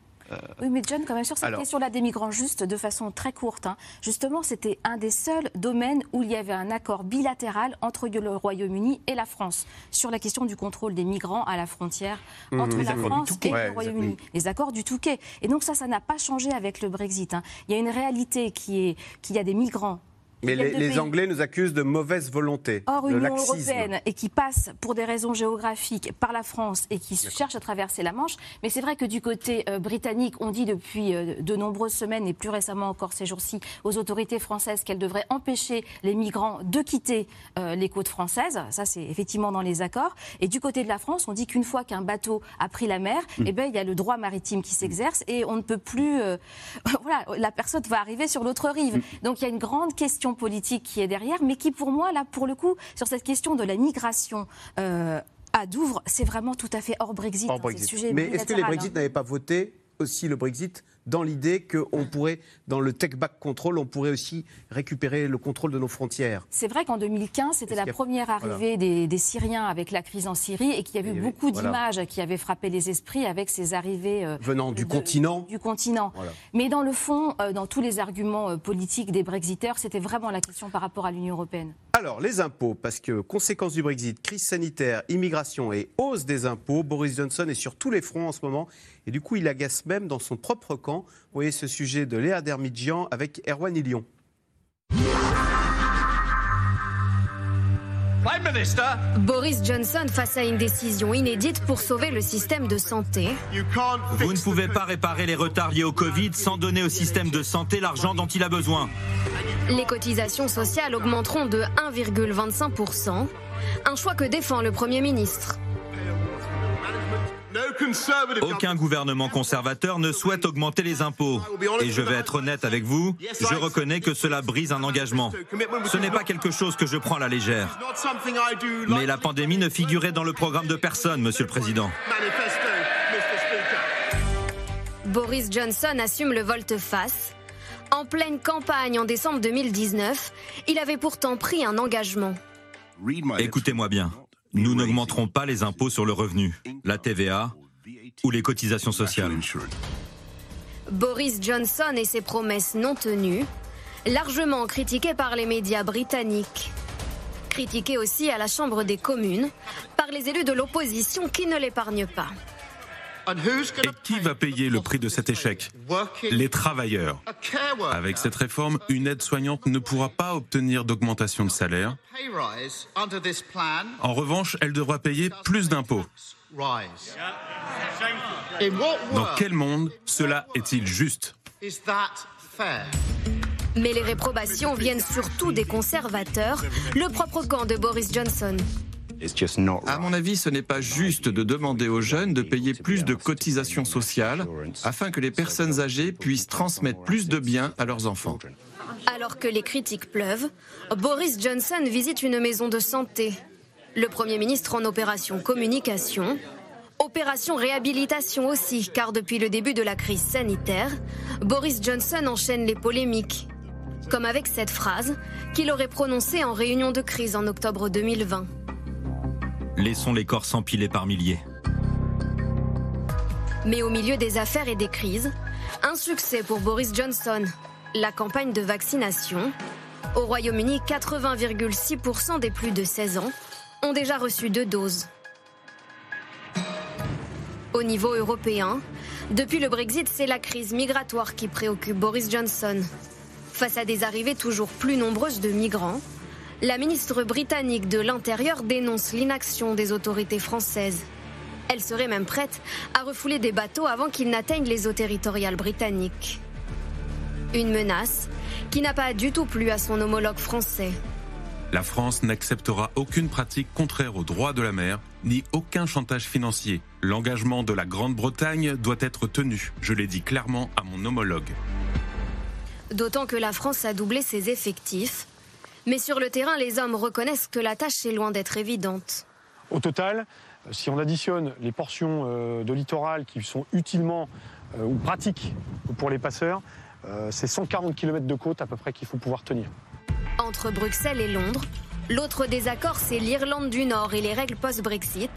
oui, mais John, quand même, sur cette question-là des migrants, juste de façon très courte, hein, justement, c'était un des seuls domaines où il y avait un accord bilatéral entre le Royaume-Uni et la France sur la question du contrôle des migrants à la frontière mmh, entre la France et le Royaume-Uni. Les accords du Touquet. Et donc ça, ça n'a pas changé avec le Brexit. Hein. Il y a une réalité qui est qu'il y a des migrants mais les, Anglais nous accusent de mauvaise volonté. Or, une Union européenne et qui passe pour des raisons géographiques par la France et qui cherche à traverser la Manche. Mais c'est vrai que du côté euh, britannique, on dit depuis euh, de nombreuses semaines et plus récemment encore ces jours-ci aux autorités françaises qu'elles devraient empêcher les migrants de quitter euh, les côtes françaises. Ça, c'est effectivement dans les accords. Et du côté de la France, on dit qu'une fois qu'un bateau a pris la mer, mm. eh ben, il y a le droit maritime qui s'exerce et on ne peut plus. *laughs* voilà, la personne va arriver sur l'autre rive. Mm. Donc il y a une grande question politique qui est derrière, mais qui pour moi, là, pour le coup, sur cette question de la migration, euh, à Douvres, c'est vraiment tout à fait hors Brexit. Hors Hein, mais est-ce que les Brexit hein. n'avaient pas voté aussi le Brexit dans l'idée qu'on pourrait, dans le Tech Back Control, on pourrait aussi récupérer le contrôle de nos frontières. C'est vrai qu'en 2015, c'était la première arrivée des, Syriens avec la crise en Syrie et qu'il y a eu beaucoup d'images qui avaient frappé les esprits avec ces arrivées euh, venant du continent. Du continent. Mais dans le fond, euh, dans tous les arguments euh, politiques des Brexiteurs, c'était vraiment la question par rapport à l'Union européenne. Alors, les impôts, parce que conséquence du Brexit, crise sanitaire, immigration et hausse des impôts, Boris Johnson est sur tous les fronts en ce moment et du coup, il agace même dans son propre camp. Vous voyez ce sujet de Léa Dermidjian avec Erwan Ilion. Boris Johnson face à une décision inédite pour sauver le système de santé. Vous ne pouvez pas réparer les retards liés au Covid sans donner au système de santé l'argent dont il a besoin. Les cotisations sociales augmenteront de 1,25%, un choix que défend le Premier ministre. Aucun gouvernement conservateur ne souhaite augmenter les impôts. Et je vais être honnête avec vous, je reconnais que cela brise un engagement. Ce n'est pas quelque chose que je prends à la légère. Mais la pandémie ne figurait dans le programme de personne, Monsieur le Président. Boris Johnson assume le volte-face. En pleine campagne en décembre 2019, il avait pourtant pris un engagement. Écoutez-moi bien. Nous n'augmenterons pas les impôts sur le revenu, la TVA ou les cotisations sociales. Boris Johnson et ses promesses non tenues, largement critiquées par les médias britanniques. Critiqué aussi à la Chambre des communes par les élus de l'opposition qui ne l'épargnent pas. Et qui va payer le prix de cet échec? Les travailleurs. Avec cette réforme, une aide-soignante ne pourra pas obtenir d'augmentation de salaire. En revanche, elle devra payer plus d'impôts. Dans quel monde cela est-il juste? Mais les réprobations viennent surtout des conservateurs, le propre camp de Boris Johnson. À mon avis, ce n'est pas juste de demander aux jeunes de payer plus de cotisations sociales afin que les personnes âgées puissent transmettre plus de biens à leurs enfants. Alors que les critiques pleuvent, Boris Johnson visite une maison de santé. Le Premier ministre en opération communication. Opération réhabilitation aussi, car depuis le début de la crise sanitaire, Boris Johnson enchaîne les polémiques. Comme avec cette phrase qu'il aurait prononcée en réunion de crise en octobre 2020. Laissons les corps s'empiler par milliers. Mais au milieu des affaires et des crises, un succès pour Boris Johnson, la campagne de vaccination. Au Royaume-Uni, 80,6% des plus de 16 ans ont déjà reçu deux doses. niveau européen. Depuis le Brexit, c'est la crise migratoire qui préoccupe Boris Johnson. Face à des arrivées toujours plus nombreuses de migrants, la ministre britannique de l'Intérieur dénonce l'inaction des autorités françaises. Elle serait même prête à refouler des bateaux avant qu'ils n'atteignent les eaux territoriales britanniques. Une menace qui n'a pas du tout plu à son homologue français. La France n'acceptera aucune pratique contraire au droit de la mer, ni aucun chantage financier. L'engagement de la Grande-Bretagne doit être tenu, je l'ai dit clairement à mon homologue. D'autant que la France a doublé ses effectifs. Mais sur le terrain, les hommes reconnaissent que la tâche est loin d'être évidente. Au total, si on additionne les portions euh, de littoral qui sont utilement euh, ou pratiques pour les passeurs, euh, c'est 140 km de côte à peu près qu'il faut pouvoir tenir. Entre Bruxelles et Londres, l'autre désaccord, c'est l'Irlande du Nord et les règles post-Brexit.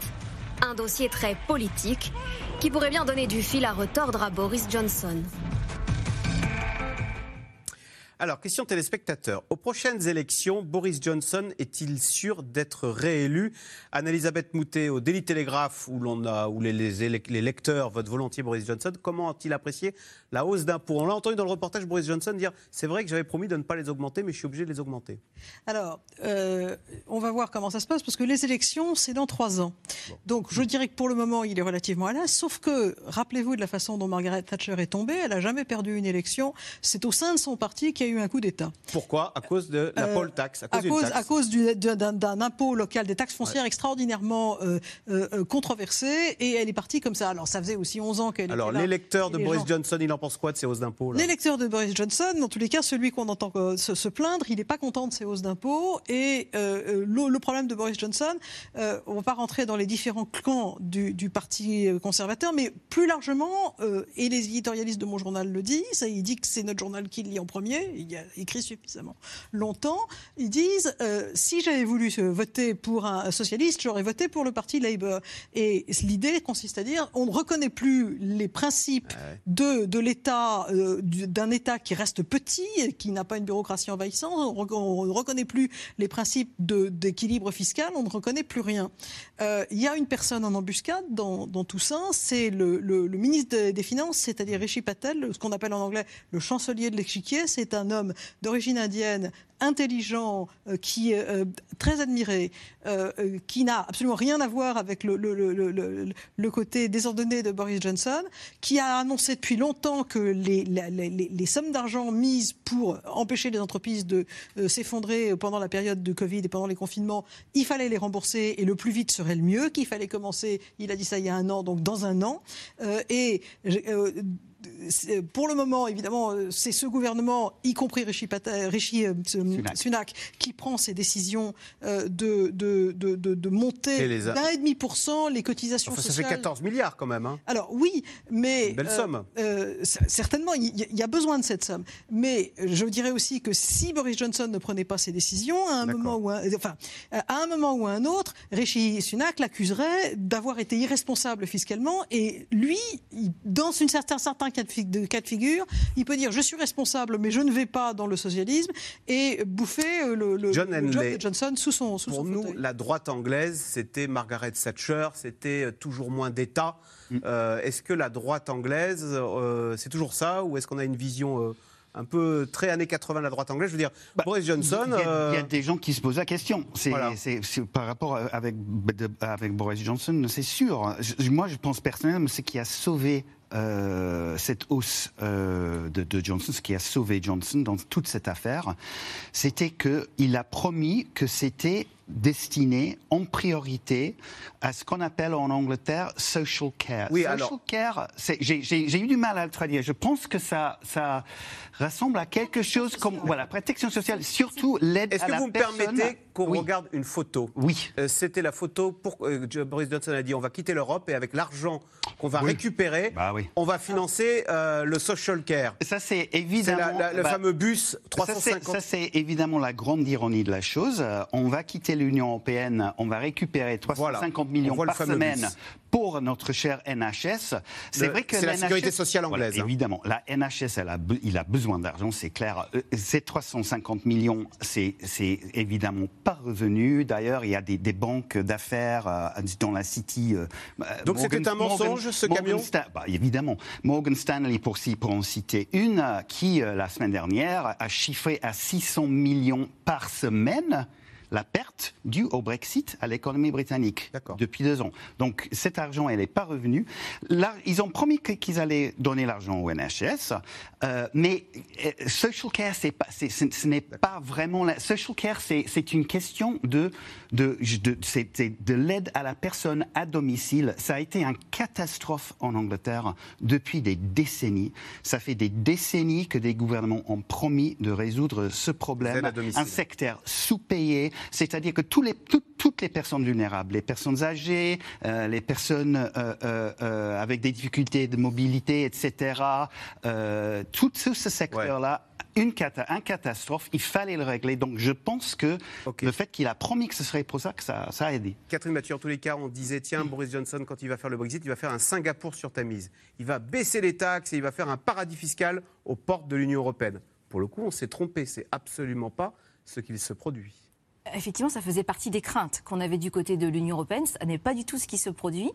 Un dossier très politique qui pourrait bien donner du fil à retordre à Boris Johnson. Alors, question téléspectateur. Aux prochaines élections, Boris Johnson est-il sûr d'être réélu? Anne-Elisabeth Moutet, au Daily Telegraph, où, l'on a, où les, les, lecteurs votent volontiers Boris Johnson, comment a-t-il apprécié la hausse d'impôts On l'a entendu dans le reportage Boris Johnson dire c'est vrai que j'avais promis de ne pas les augmenter, mais je suis obligé de les augmenter. Alors, euh, on va voir comment ça se passe, parce que les élections, c'est dans trois ans. Donc, je dirais que pour le moment, il est relativement à l'aise, sauf que, rappelez-vous de la façon dont Margaret Thatcher est tombée, elle n'a jamais perdu une élection. C'est au sein de son parti qui a eu un coup d'État. Pourquoi? À cause de la euh, poll tax. À cause, à cause, d'un impôt local, des taxes foncières extraordinairement euh, euh, controversées, et elle est partie comme ça. Alors ça faisait aussi 11 ans qu'elle Alors l'électeur de Boris Johnson, il en pense quoi de ces hausses d'impôts L'électeur de Boris Johnson, dans tous les cas, celui qu'on entend se, plaindre, il n'est pas content de ces hausses d'impôts. Et le, problème de Boris Johnson, on ne va pas rentrer dans les différents clans du, du Parti conservateur, mais plus largement, et les éditorialistes de mon journal le disent, il dit que c'est notre journal qui le lit en premier, il y a écrit suffisamment longtemps, ils disent euh, si j'avais voulu voter pour un socialiste, j'aurais voté pour le parti Labour. Et l'idée consiste à dire on ne reconnaît plus les principes ah de, de l'État, euh, d'un État qui reste petit, qui n'a pas une bureaucratie envahissante, on ne reconnaît plus les principes d'équilibre fiscal, on ne reconnaît plus rien. Euh, il y a une personne en embuscade dans, dans tout ça, c'est le, le, ministre des Finances, c'est-à-dire Rishi Patel, ce qu'on appelle en anglais le chancelier de l'échiquier. C'est un homme d'origine indienne, intelligent, euh, qui est euh, très admiré, euh, qui n'a absolument rien à voir avec le, côté désordonné de Boris Johnson, qui a annoncé depuis longtemps que les, les, sommes d'argent mises pour empêcher les entreprises de s'effondrer pendant la période de Covid et pendant les confinements, il fallait les rembourser et le plus vite serait le mieux, qu'il fallait commencer, il a dit ça il y a un an, donc dans un an. et pour le moment, évidemment, euh, c'est ce gouvernement, y compris Rishi, euh, Sunak. qui prend ces décisions euh, de, de, de, de monter d'un et demi pour cent les cotisations sociales. Ça fait 14 milliards quand même. Hein. Alors oui, mais belle somme. certainement, il y, a besoin de cette somme. Mais je dirais aussi que si Boris Johnson ne prenait pas ces décisions, à un moment ou un, enfin, à un moment ou un autre, Rishi Sunak l'accuserait d'avoir été irresponsable fiscalement et lui, dans une certain, cas de, cas de figure, il peut dire je suis responsable, mais je ne vais pas dans le socialisme et bouffer euh, le, John job de Johnson sous son sous Pour nous, la droite anglaise, c'était Margaret Thatcher, c'était euh, toujours moins d'État. Mm. Euh, est-ce que la droite anglaise, c'est toujours ça, ou est-ce qu'on a une vision un peu très années 80 la droite anglaise? Je veux dire, bah, Boris Johnson. Il y, a, des gens qui se posent la question. C'est par rapport avec, avec Boris Johnson, c'est sûr. moi, je pense personnellement, ce qui a sauvé euh, cette hausse euh, de, Johnson, ce qui a sauvé Johnson dans toute cette affaire, c'était qu'il a promis que c'était destiné en priorité à ce qu'on appelle en Angleterre social care. Oui, social alors... care, j'ai eu du mal à le traduire. Je pense que ça, ça ressemble à quelque chose comme voilà protection sociale, surtout l'aide à la personne. Est-ce que vous me permettez qu'on regarde une photo Oui. Euh, c'était la photo pour euh, Boris Johnson a dit on va quitter l'Europe et avec l'argent qu'on va récupérer, bah on va financer euh, le social care. Ça c'est évidemment le bah, fameux bus 350. Ça c'est évidemment la grande ironie de la chose. On va quitter l'Union européenne, on va récupérer 350 millions par semaine pour notre cher NHS. C'est vrai que la, sécurité sociale anglaise. Hein. Évidemment, la NHS, elle a, il a besoin d'argent, c'est clair. Euh, ces 350 millions, c'est évidemment pas revenu. D'ailleurs, il y a des, banques d'affaires euh, dans la City. Euh, Donc c'était un mensonge, ce camion bah, Évidemment. Morgan Stanley, pour, pour en citer une, qui, la semaine dernière, a chiffré à 600 millions par semaine la perte due au Brexit à l'économie britannique depuis deux ans. Donc cet argent, elle n'est pas revenu. Là, ils ont promis qu'ils allaient donner l'argent au NHS, euh, mais euh, social care, pas, ce n'est pas vraiment... La, social care, c'est une question de, de, de, de l'aide à la personne à domicile. Ça a été une catastrophe en Angleterre depuis des décennies. Ça fait des décennies que des gouvernements ont promis de résoudre ce problème. Un secteur sous-payé, c'est-à-dire que tous les, toutes les personnes vulnérables, les personnes âgées, euh, les personnes euh, euh, avec des difficultés de mobilité, etc., tout ce, secteur-là une un catastrophe, il fallait le régler. Donc je pense que le fait qu'il a promis que ce serait pour ça, que ça, ça, a aidé. Catherine Mathieu, en tous les cas, on disait, tiens, Boris Johnson, quand il va faire le Brexit, il va faire un Singapour sur Tamise. Il va baisser les taxes et il va faire un paradis fiscal aux portes de l'Union européenne. Pour le coup, on s'est trompé, c'est absolument pas ce qu'il se produit. Effectivement, ça faisait partie des craintes qu'on avait du côté de l'Union européenne. Ce n'est pas du tout ce qui se produit.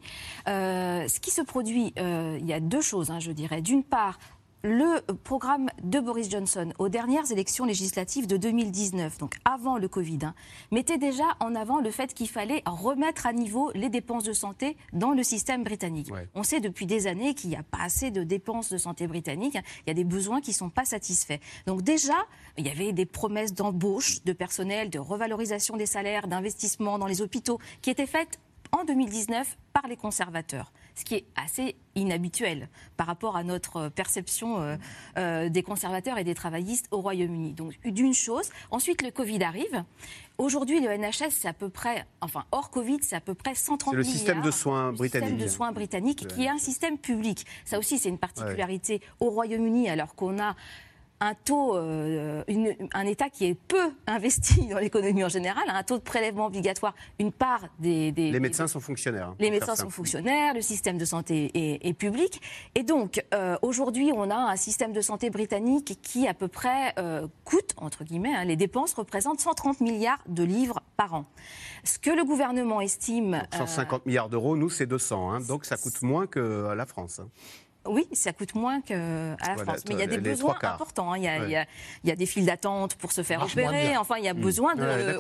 Euh, ce qui se produit, euh, il y a deux choses, hein, je dirais. D'une part, le programme de Boris Johnson aux dernières élections législatives de 2019, donc avant le Covid, hein, mettait déjà en avant le fait qu'il fallait remettre à niveau les dépenses de santé dans le système britannique. On sait depuis des années qu'il n'y a pas assez de dépenses de santé britanniques, il y a des besoins qui ne sont pas satisfaits. Donc déjà, il y avait des promesses d'embauche de personnel, de revalorisation des salaires, d'investissement dans les hôpitaux qui étaient faites en 2019 par les conservateurs, ce qui est assez inhabituel par rapport à notre perception euh, euh, des conservateurs et des travaillistes au Royaume-Uni. Donc d'une chose. Ensuite, le Covid arrive. Aujourd'hui, le NHS, c'est à peu près, enfin hors Covid, c'est à peu près 130 milliards. C'est le système de soins britannique. système de soins britannique, qui est un système public. Ça aussi, c'est une particularité au Royaume-Uni, alors qu'on a un taux, euh, un État qui est peu investi dans l'économie en général, un taux de prélèvement obligatoire, une part des... les médecins sont fonctionnaires. Hein, les médecins sont fonctionnaires, le système de santé est, public. Et donc, euh, aujourd'hui, on a un système de santé britannique qui, à peu près, euh, coûte, entre guillemets, hein, les dépenses représentent 130 milliards de livres par an. Ce que le gouvernement estime... 150 milliards d'euros, nous, c'est 200. Hein, donc, ça coûte moins que la France. Oui, ça coûte moins qu'à la France. Mais il y a des besoins importants. Hein. Il, y a, des files d'attente pour se faire opérer. Enfin, il y a mm. besoin de.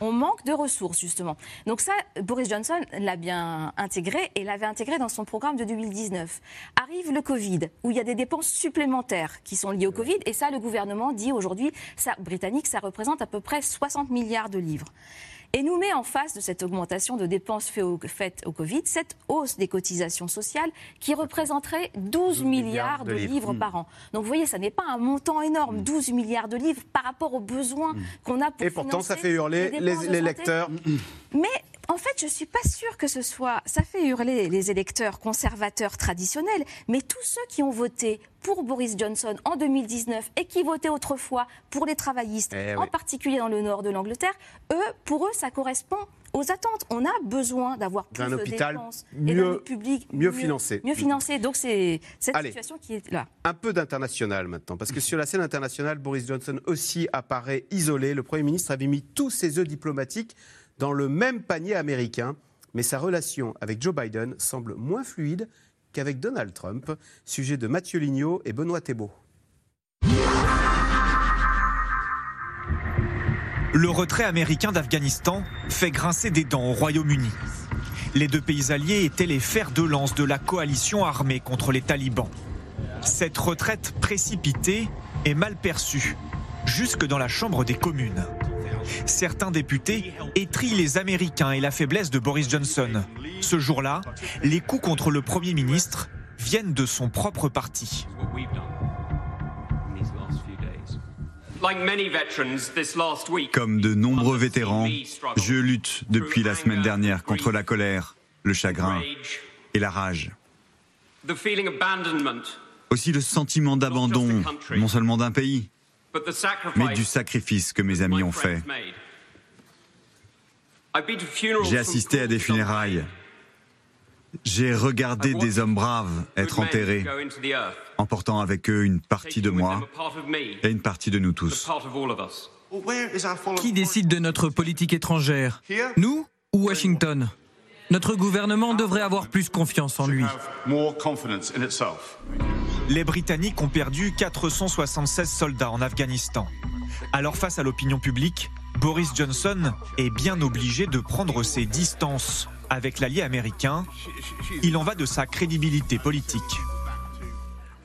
on, manque, de ressources, justement. Donc, ça, Boris Johnson l'a bien intégré et l'avait intégré dans son programme de 2019. Arrive le Covid, où il y a des dépenses supplémentaires qui sont liées au Covid. Et ça, le gouvernement dit aujourd'hui, ça, britannique, ça représente à peu près 60 milliards de livres et nous met en face de cette augmentation de dépenses faites au Covid cette hausse des cotisations sociales qui représenterait 12, milliards, de, livres, par an. Donc vous voyez, ça n'est pas un montant énorme, 12 mm. milliards de livres par rapport aux besoins mm. qu'on a pour Et pourtant, ça fait hurler les, les lecteurs. Mais en fait, je ne suis pas sûre que ce soit. Ça fait hurler les électeurs conservateurs traditionnels, mais tous ceux qui ont voté pour Boris Johnson en 2019 et qui votaient autrefois pour les travaillistes, eh en particulier dans le nord de l'Angleterre, eux, pour eux, ça correspond aux attentes. On a besoin d'avoir plus de hôpital mieux, public mieux, financé. Mieux financé. Donc c'est cette situation qui est là. Un peu d'international maintenant, parce que sur la scène internationale, Boris Johnson aussi apparaît isolé. Le Premier ministre avait mis tous ses œufs diplomatiques dans le même panier américain, mais sa relation avec Joe Biden semble moins fluide qu'avec Donald Trump. Sujet de Mathieu Lignot et Benoît Thébault. Le retrait américain d'Afghanistan fait grincer des dents au Royaume-Uni. Les deux pays alliés étaient les fers de lance de la coalition armée contre les talibans. Cette retraite précipitée est mal perçue, jusque dans la Chambre des communes. Certains députés étrient les Américains et la faiblesse de Boris Johnson. Ce jour-là, les coups contre le Premier ministre viennent de son propre parti. Comme de nombreux vétérans, je lutte depuis la semaine dernière contre la colère, le chagrin et la rage. Aussi le sentiment d'abandon, non seulement d'un pays, mais du sacrifice que mes amis ont fait. J'ai assisté à des funérailles. J'ai regardé des hommes braves être enterrés, emportant avec eux une partie de moi et une partie de nous tous. Qui décide de notre politique étrangère? Nous ou Washington? Notre gouvernement devrait avoir plus confiance en lui. Les Britanniques ont perdu 476 soldats en Afghanistan. Alors face à l'opinion publique, Boris Johnson est bien obligé de prendre ses distances avec l'allié américain. Il en va de sa crédibilité politique.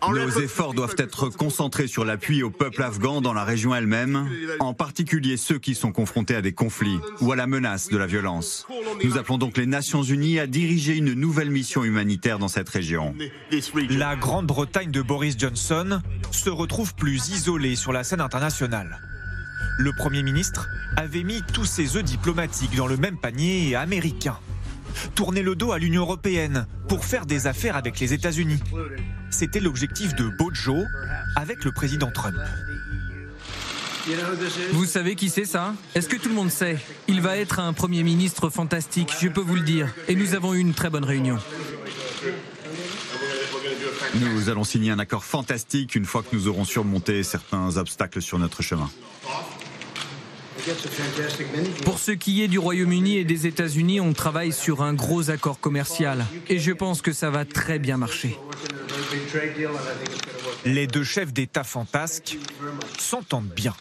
Nos efforts doivent être concentrés sur l'appui au peuple afghan dans la région elle-même, en particulier ceux qui sont confrontés à des conflits ou à la menace de la violence. Nous appelons donc les Nations Unies à diriger une nouvelle mission humanitaire dans cette région. La Grande-Bretagne de Boris Johnson se retrouve plus isolée sur la scène internationale. Le Premier ministre avait mis tous ses œufs diplomatiques dans le même panier américain. Tourner le dos à l'Union européenne pour faire des affaires avec les États-Unis. C'était l'objectif de Bojo avec le président Trump. Vous savez qui c'est ça? Est-ce que tout le monde sait? Il va être un Premier ministre fantastique, je peux vous le dire. Et nous avons eu une très bonne réunion. Nous allons signer un accord fantastique une fois que nous aurons surmonté certains obstacles sur notre chemin. Pour ce qui est du Royaume-Uni et des États-Unis, on travaille sur un gros accord commercial. Et je pense que ça va très bien marcher. Les deux chefs d'État fantasques s'entendent bien.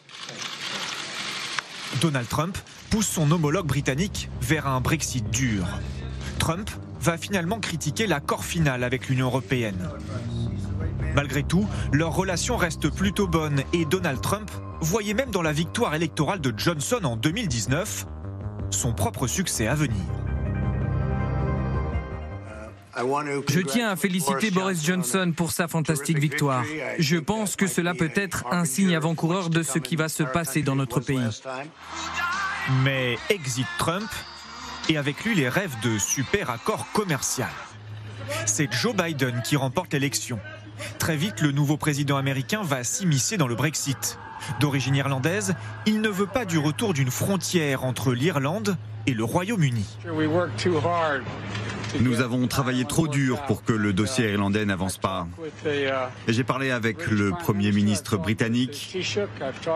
Donald Trump pousse son homologue britannique vers un Brexit dur. Trump va finalement critiquer l'accord final avec l'Union européenne. Malgré tout, leur relation reste plutôt bonne et Donald Trump voyait même dans la victoire électorale de Johnson en 2019 son propre succès à venir. Je tiens à féliciter Boris Johnson pour sa fantastique victoire. Je pense que cela peut être un signe avant-coureur de ce qui va se passer dans notre pays. Mais exit Trump et avec lui les rêves de super accord commercial. C'est Joe Biden qui remporte l'élection. Très vite, le nouveau président américain va s'immiscer dans le Brexit. D'origine irlandaise, il ne veut pas du retour d'une frontière entre l'Irlande et le Royaume-Uni. Nous avons travaillé trop dur pour que le dossier irlandais n'avance pas. J'ai parlé avec le Premier ministre britannique,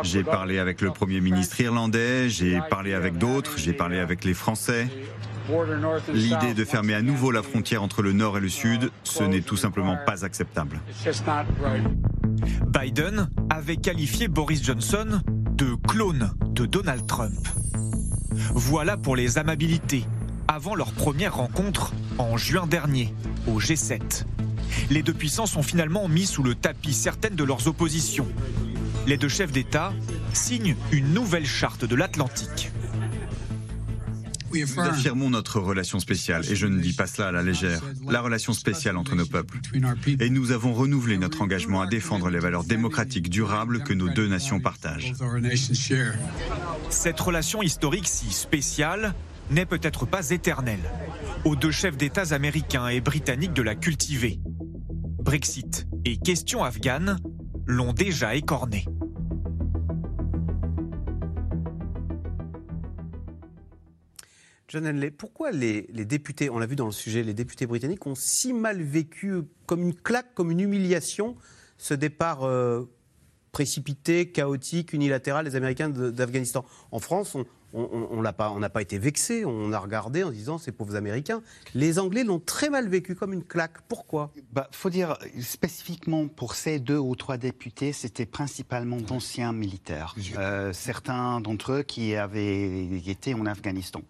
j'ai parlé avec le Premier ministre irlandais, j'ai parlé avec d'autres, j'ai parlé avec les Français. L'idée de fermer à nouveau la frontière entre le nord et le sud, ce n'est tout simplement pas acceptable. Biden avait qualifié Boris Johnson de clone de Donald Trump. Voilà pour les amabilités, avant leur première rencontre en juin dernier, au G7. Les deux puissances ont finalement mis sous le tapis certaines de leurs oppositions. Les deux chefs d'État signent une nouvelle charte de l'Atlantique. Nous affirmons notre relation spéciale, et je ne dis pas cela à la légère, la relation spéciale entre nos peuples. Et nous avons renouvelé notre engagement à défendre les valeurs démocratiques durables que nos deux nations partagent. Cette relation historique si spéciale n'est peut-être pas éternelle. Aux deux chefs d'État américains et britanniques de la cultiver. Brexit et question afghane l'ont déjà écorné. John Henley, pourquoi les, députés, on l'a vu dans le sujet, les députés britanniques ont si mal vécu comme une claque, comme une humiliation, ce départ euh, précipité, chaotique, unilatéral des Américains d'Afghanistan? En France, on n'a pas, pas, été vexé, on a regardé en disant ces pauvres Américains. Les Anglais l'ont très mal vécu comme une claque. Pourquoi? Il bah, faut dire spécifiquement pour ces deux ou trois députés, c'était principalement d'anciens militaires. Euh, certains d'entre eux qui avaient été en Afghanistan.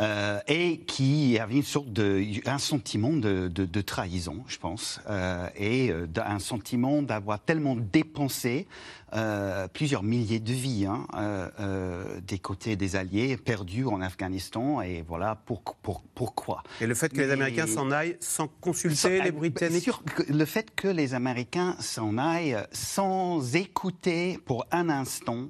Euh, et qui avait une sorte de, un sentiment de, de, trahison, je pense, euh, et euh, un sentiment d'avoir tellement dépensé plusieurs milliers de vies hein, des côtés des Alliés, perdus en Afghanistan, et voilà pour, pour, pourquoi. Et le fait que les Américains s'en aillent sans consulter les Britanniques Le fait que les Américains s'en aillent sans écouter pour un instant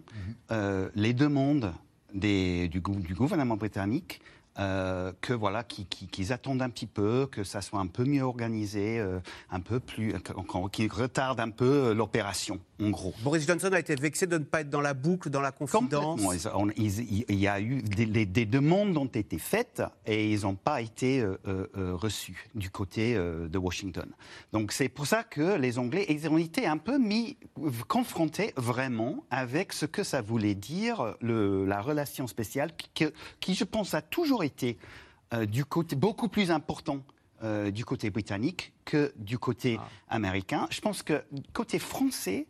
mhm. les demandes des, du, du, gouvernement britannique euh, que voilà, qu'ils attendent un petit peu, que ça soit un peu mieux organisé, euh, un peu plus, qu'ils retardent un peu euh, l'opération. En gros. Boris Johnson a été vexé de ne pas être dans la boucle, dans la confidence. Il y a eu des, demandes ont été faites et ils n'ont pas été euh, euh, reçus du côté de Washington. Donc c'est pour ça que les Anglais ils ont été un peu mis confrontés vraiment avec ce que ça voulait dire le, la relation spéciale qui, qui, je pense, a toujours été du côté beaucoup plus important euh, du côté britannique que du côté ah. américain. Je pense que côté français,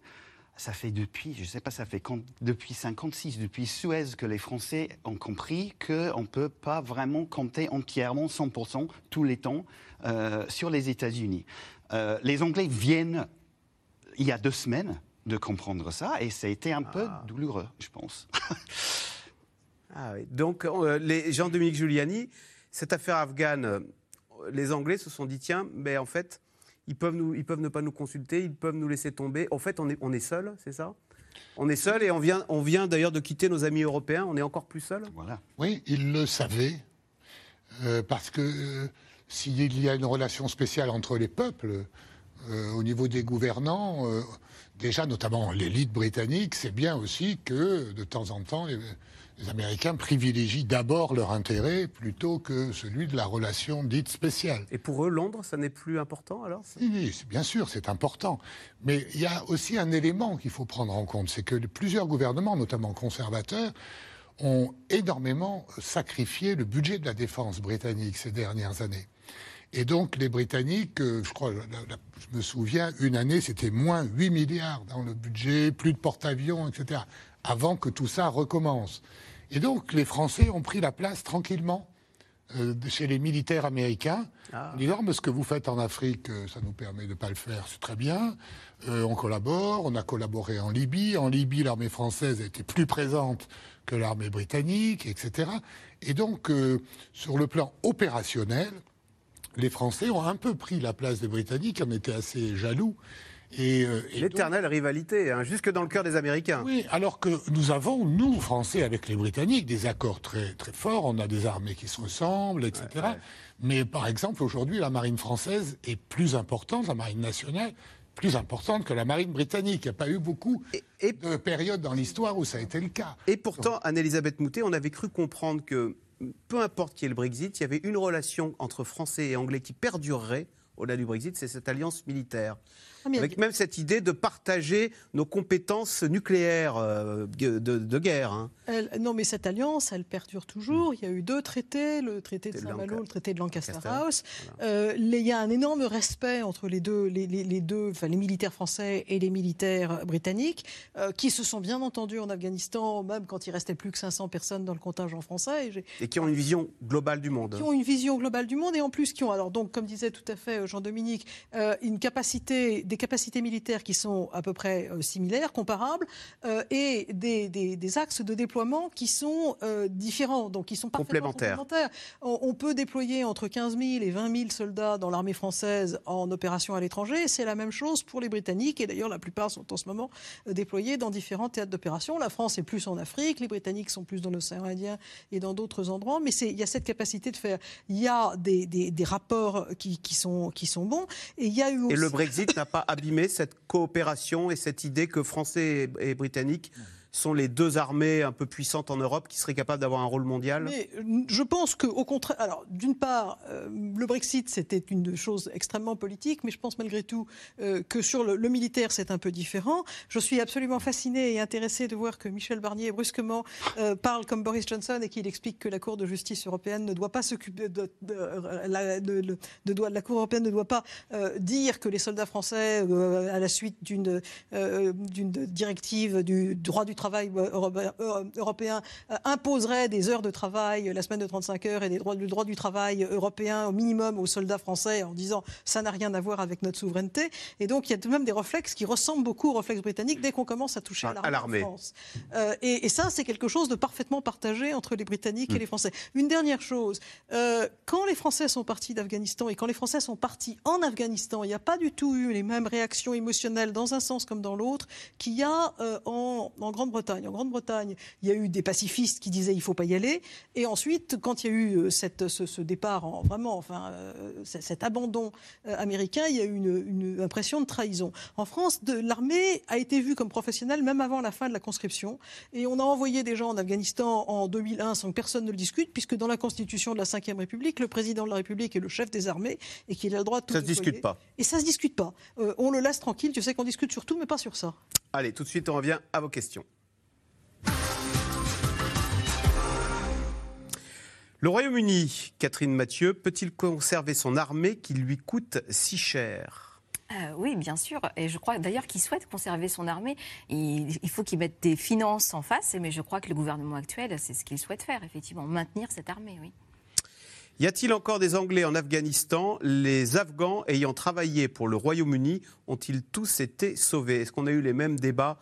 ça fait depuis, je ne sais pas, ça fait depuis 56, depuis Suez, que les Français ont compris qu'on ne peut pas vraiment compter entièrement 100% tous les temps euh, sur les États-Unis. Euh, les Anglais viennent, il y a deux semaines, de comprendre ça, et ça a été un peu ah. douloureux, je pense. *laughs* ah oui. Donc, les Jean-Dominique Giuliani, cette affaire afghane, les Anglais se sont dit tiens, mais en fait, ils peuvent, nous, ils peuvent ne pas nous consulter, ils peuvent nous laisser tomber. En fait, on est, on est seul, c'est ça? On est seul et on vient, on vient d'ailleurs de quitter nos amis européens. On est encore plus seul? Voilà. Oui, ils le savaient. Euh, parce que euh, s'il y a une relation spéciale entre les peuples, euh, au niveau des gouvernants, déjà notamment l'élite britannique, c'est bien aussi que de temps en temps, les Américains privilégient d'abord leur intérêt plutôt que celui de la relation dite spéciale. Et pour eux, Londres, ça n'est plus important alors? Oui, bien sûr, c'est important. Mais il y a aussi un élément qu'il faut prendre en compte, c'est que plusieurs gouvernements, notamment conservateurs, ont énormément sacrifié le budget de la défense britannique ces dernières années. Et donc les Britanniques, euh, je crois, je me souviens, une année, c'était moins 8 milliards dans le budget, plus de porte-avions, etc., avant que tout ça recommence. Et donc les Français ont pris la place tranquillement euh, chez les militaires américains, ah. en disant mais ce que vous faites en Afrique, euh, ça nous permet de ne pas le faire, c'est très bien. Euh, on collabore, on a collaboré en Libye. En Libye, l'armée française était plus présente que l'armée britannique, etc. Et donc, sur le plan opérationnel, les Français ont un peu pris la place des Britanniques, en étaient assez jaloux. Euh, L'éternelle rivalité, hein, jusque dans le cœur des Américains. Oui, alors que nous avons, nous, Français, avec les Britanniques, des accords très, très forts, on a des armées qui se ressemblent, etc. Mais par exemple, aujourd'hui, la marine française est plus importante, la marine nationale, plus importante que la marine britannique. Il n'y a pas eu beaucoup de périodes dans l'histoire où ça a été le cas. Et pourtant, Anne-Elisabeth Moutet, on avait cru comprendre que peu importe qui est le Brexit, il y avait une relation entre Français et Anglais qui perdurerait au-delà du Brexit, c'est cette alliance militaire. Ah, avec même cette idée de partager nos compétences nucléaires euh, de, guerre. Hein. non, mais cette alliance, elle perdure toujours. Il y a eu deux traités, le traité de Saint-Malo, le traité de Lancaster, House. Euh, il y a un énorme respect entre les deux, les, deux, enfin, les militaires français et les militaires britanniques, euh, qui se sont bien entendus en Afghanistan, même quand il restait plus que 500 personnes dans le contingent français. Et, qui ont une vision globale du monde. Qui ont une vision globale du monde et en plus qui ont, alors donc, comme disait tout à fait Jean-Dominique, une capacité des capacités militaires qui sont à peu près euh, similaires, comparables, euh, et des, axes de déploiement qui sont euh, différents, donc qui sont complémentaires. complémentaires. On, peut déployer entre 15 000 et 20 000 soldats dans l'armée française en opération à l'étranger. C'est la même chose pour les Britanniques, et d'ailleurs la plupart sont en ce moment déployés dans différents théâtres d'opération. La France est plus en Afrique, les Britanniques sont plus dans l'océan Indien et dans d'autres endroits, mais il y a cette capacité de faire. Il y a des, rapports qui, sont, qui sont bons, et il y a eu Et le Brexit n'a pas abîmer cette coopération et cette idée que Français et Britanniques sont les deux armées un peu puissantes en Europe qui seraient capables d'avoir un rôle mondial Mais je pense qu'au contraire, alors d'une part, euh, le Brexit c'était une chose extrêmement politique, mais je pense malgré tout euh, que sur le, militaire c'est un peu différent. Je suis absolument fasciné et intéressé de voir que Michel Barnier brusquement euh, parle comme Boris Johnson et qu'il explique que la Cour de justice européenne ne doit pas s'occuper de, la Cour européenne ne doit pas dire que les soldats français à la suite d'une d'une directive du droit du travail européen euh, imposerait des heures de travail, la semaine de 35 heures et des droits, le droit du travail européen au minimum aux soldats français en disant ça n'a rien à voir avec notre souveraineté. Et donc il y a tout de même des réflexes qui ressemblent beaucoup aux réflexes britanniques dès qu'on commence à toucher à l'armée France. Euh, et, ça, c'est quelque chose de parfaitement partagé entre les Britanniques et mm. les Français. Une dernière chose, euh, quand les Français sont partis d'Afghanistan et quand les Français sont partis en Afghanistan, il n'y a pas du tout eu les mêmes réactions émotionnelles dans un sens comme dans l'autre qu'il y a en, en grande Grande-Bretagne. En Grande-Bretagne, il y a eu des pacifistes qui disaient il faut pas y aller. Et ensuite, quand il y a eu euh, cette, ce, départ, en, vraiment, enfin, euh, cet abandon américain, il y a eu une, impression de trahison. En France, l'armée a été vue comme professionnelle même avant la fin de la conscription. Et on a envoyé des gens en Afghanistan en 2001 sans que personne ne le discute, puisque dans la constitution de la Ve République, le président de la République est le chef des armées et qu'il a le droit de tout Ça ne se discute pas. Et ça ne se discute pas. on le laisse tranquille. Tu sais qu'on discute sur tout, mais pas sur ça. Allez, tout de suite, on revient à vos questions. Le Royaume-Uni, Catherine Mathieu, peut-il conserver son armée qui lui coûte si cher? Euh, oui, bien sûr. Et je crois d'ailleurs qu'il souhaite conserver son armée. Il, il faut qu'il mette des finances en face, mais je crois que le gouvernement actuel, c'est ce qu'il souhaite faire, effectivement, maintenir cette armée, oui. Y a-t-il encore des Anglais en Afghanistan? Les Afghans ayant travaillé pour le Royaume-Uni ont-ils tous été sauvés? Est-ce qu'on a eu les mêmes débats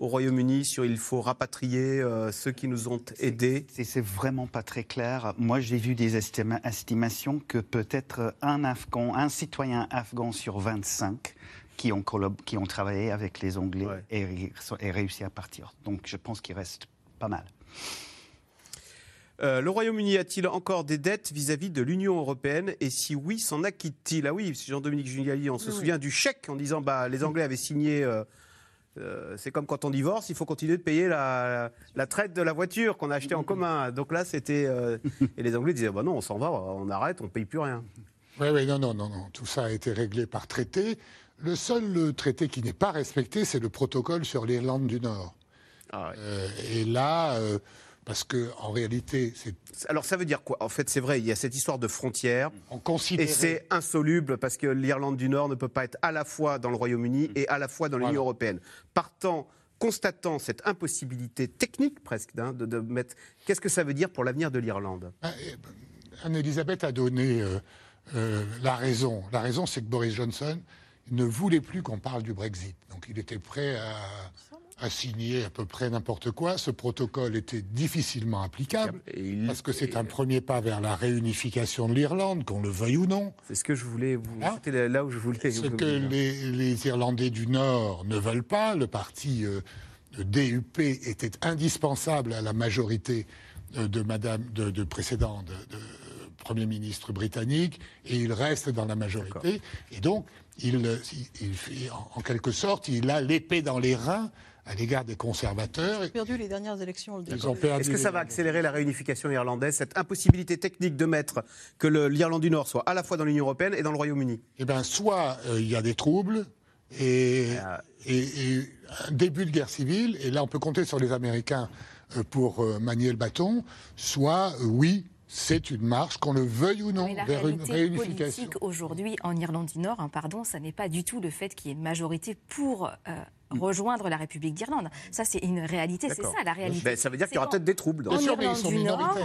au Royaume-Uni sur il faut rapatrier euh, ceux qui nous ont aidés C'est vraiment pas très clair. Moi, j'ai vu des estimations que peut-être un Afghan, un citoyen afghan sur 25 qui ont, qui ont travaillé avec les Anglais et, et réussi à partir. Donc, je pense qu'il reste pas mal. Euh, le Royaume-Uni a-t-il encore des dettes vis-à-vis de l'Union européenne? Et si oui, s'en acquitte-t-il? Ah oui, Jean-Dominique Juniali, on se souvient du chèque en disant bah, les Anglais avaient signé. Euh, euh, c'est comme quand on divorce, il faut continuer de payer la, traite de la voiture qu'on a achetée en commun. Donc là, c'était. et les Anglais disaient bah non, on s'en va, on arrête, on ne paye plus rien. Oui, oui, non, non, non, non. Tout ça a été réglé par traité. Le seul traité qui n'est pas respecté, c'est le protocole sur l'Irlande du Nord. Ah et là. Parce que en réalité, c'est. Alors ça veut dire quoi? En fait, c'est vrai, il y a cette histoire de frontières. Et c'est insoluble parce que l'Irlande du Nord ne peut pas être à la fois dans le Royaume-Uni et à la fois dans l'Union européenne. Partant constatant cette impossibilité technique presque hein, de, mettre. Qu'est-ce que ça veut dire pour l'avenir de l'Irlande? Ben, Anne-Elisabeth a donné euh, euh, la raison. La raison, c'est que Boris Johnson ne voulait plus qu'on parle du Brexit. Donc il était prêt à a signé à peu près n'importe quoi. Ce protocole était difficilement applicable parce que c'est un premier pas vers la réunification de l'Irlande, qu'on le veuille ou non. C'est ce que je voulais vous. Hein C'était là où je voulais. Ce que les, Irlandais du Nord ne veulent pas. Le parti euh, DUP était indispensable à la majorité euh, de Madame de, de précédent de, Premier ministre britannique et il reste dans la majorité. Et donc, il, il, en quelque sorte, il a l'épée dans les reins à l'égard des conservateurs. Ils ont perdu les dernières élections. Est-ce que ça va accélérer la réunification irlandaise, cette impossibilité technique de mettre que l'Irlande du Nord soit à la fois dans l'Union européenne et dans le Royaume-Uni? Eh bien, soit euh, il y a des troubles et, et, un début de guerre civile, et là on peut compter sur les Américains euh, pour euh, manier le bâton, soit oui, c'est une marche, qu'on le veuille ou non, vers une réunification. politique aujourd'hui en Irlande du Nord, hein, pardon, ça n'est pas du tout le fait qu'il y ait une majorité pour rejoindre la République d'Irlande. Ça, c'est une réalité, c'est ça la réalité. Ben, ça veut dire qu'il y aura peut-être des troubles. Dans en Irlande du Nord,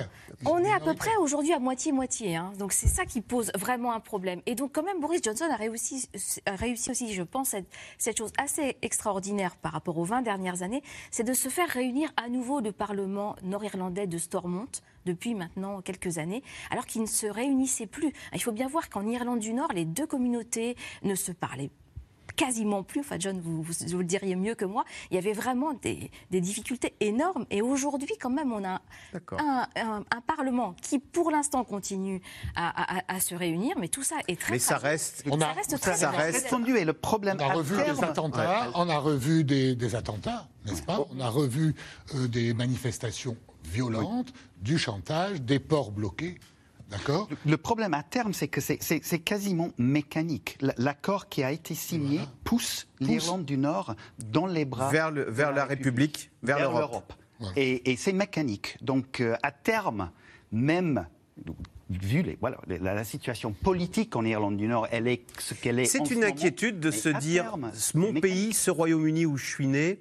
on est à peu près aujourd'hui à moitié-moitié. Hein. Donc c'est ça qui pose vraiment un problème. Et donc quand même, Boris Johnson a réussi, a réussi aussi, je pense, cette, cette, chose assez extraordinaire par rapport aux 20 dernières années, c'est de se faire réunir à nouveau le Parlement nord-irlandais de Stormont depuis maintenant quelques années, alors qu'il ne se réunissait plus. Il faut bien voir qu'en Irlande du Nord, les deux communautés ne se parlaient quasiment plus. Enfin, John, vous, vous, le diriez mieux que moi. Il y avait vraiment des, difficultés énormes. Et aujourd'hui, quand même, on a un, Parlement qui, pour l'instant, continue à, se réunir. Mais tout ça est très. Mais ça reste. On a, ça reste très ça reste tendu. Et le problème. On a revu des attentats. On a revu des, attentats, n'est-ce pas On a revu euh, des manifestations violentes, du chantage, des ports bloqués. D'accord. Le problème à terme, c'est que c'est quasiment mécanique. L'accord qui a été signé pousse, l'Irlande du Nord dans les bras vers, le, vers la, République, vers, l'Europe. Et, c'est mécanique. Donc euh, à terme, même vu les, voilà, la, situation politique en Irlande du Nord, elle est ce qu'elle est. C'est une inquiétude de se dire mon pays, ce Royaume-Uni où je suis né,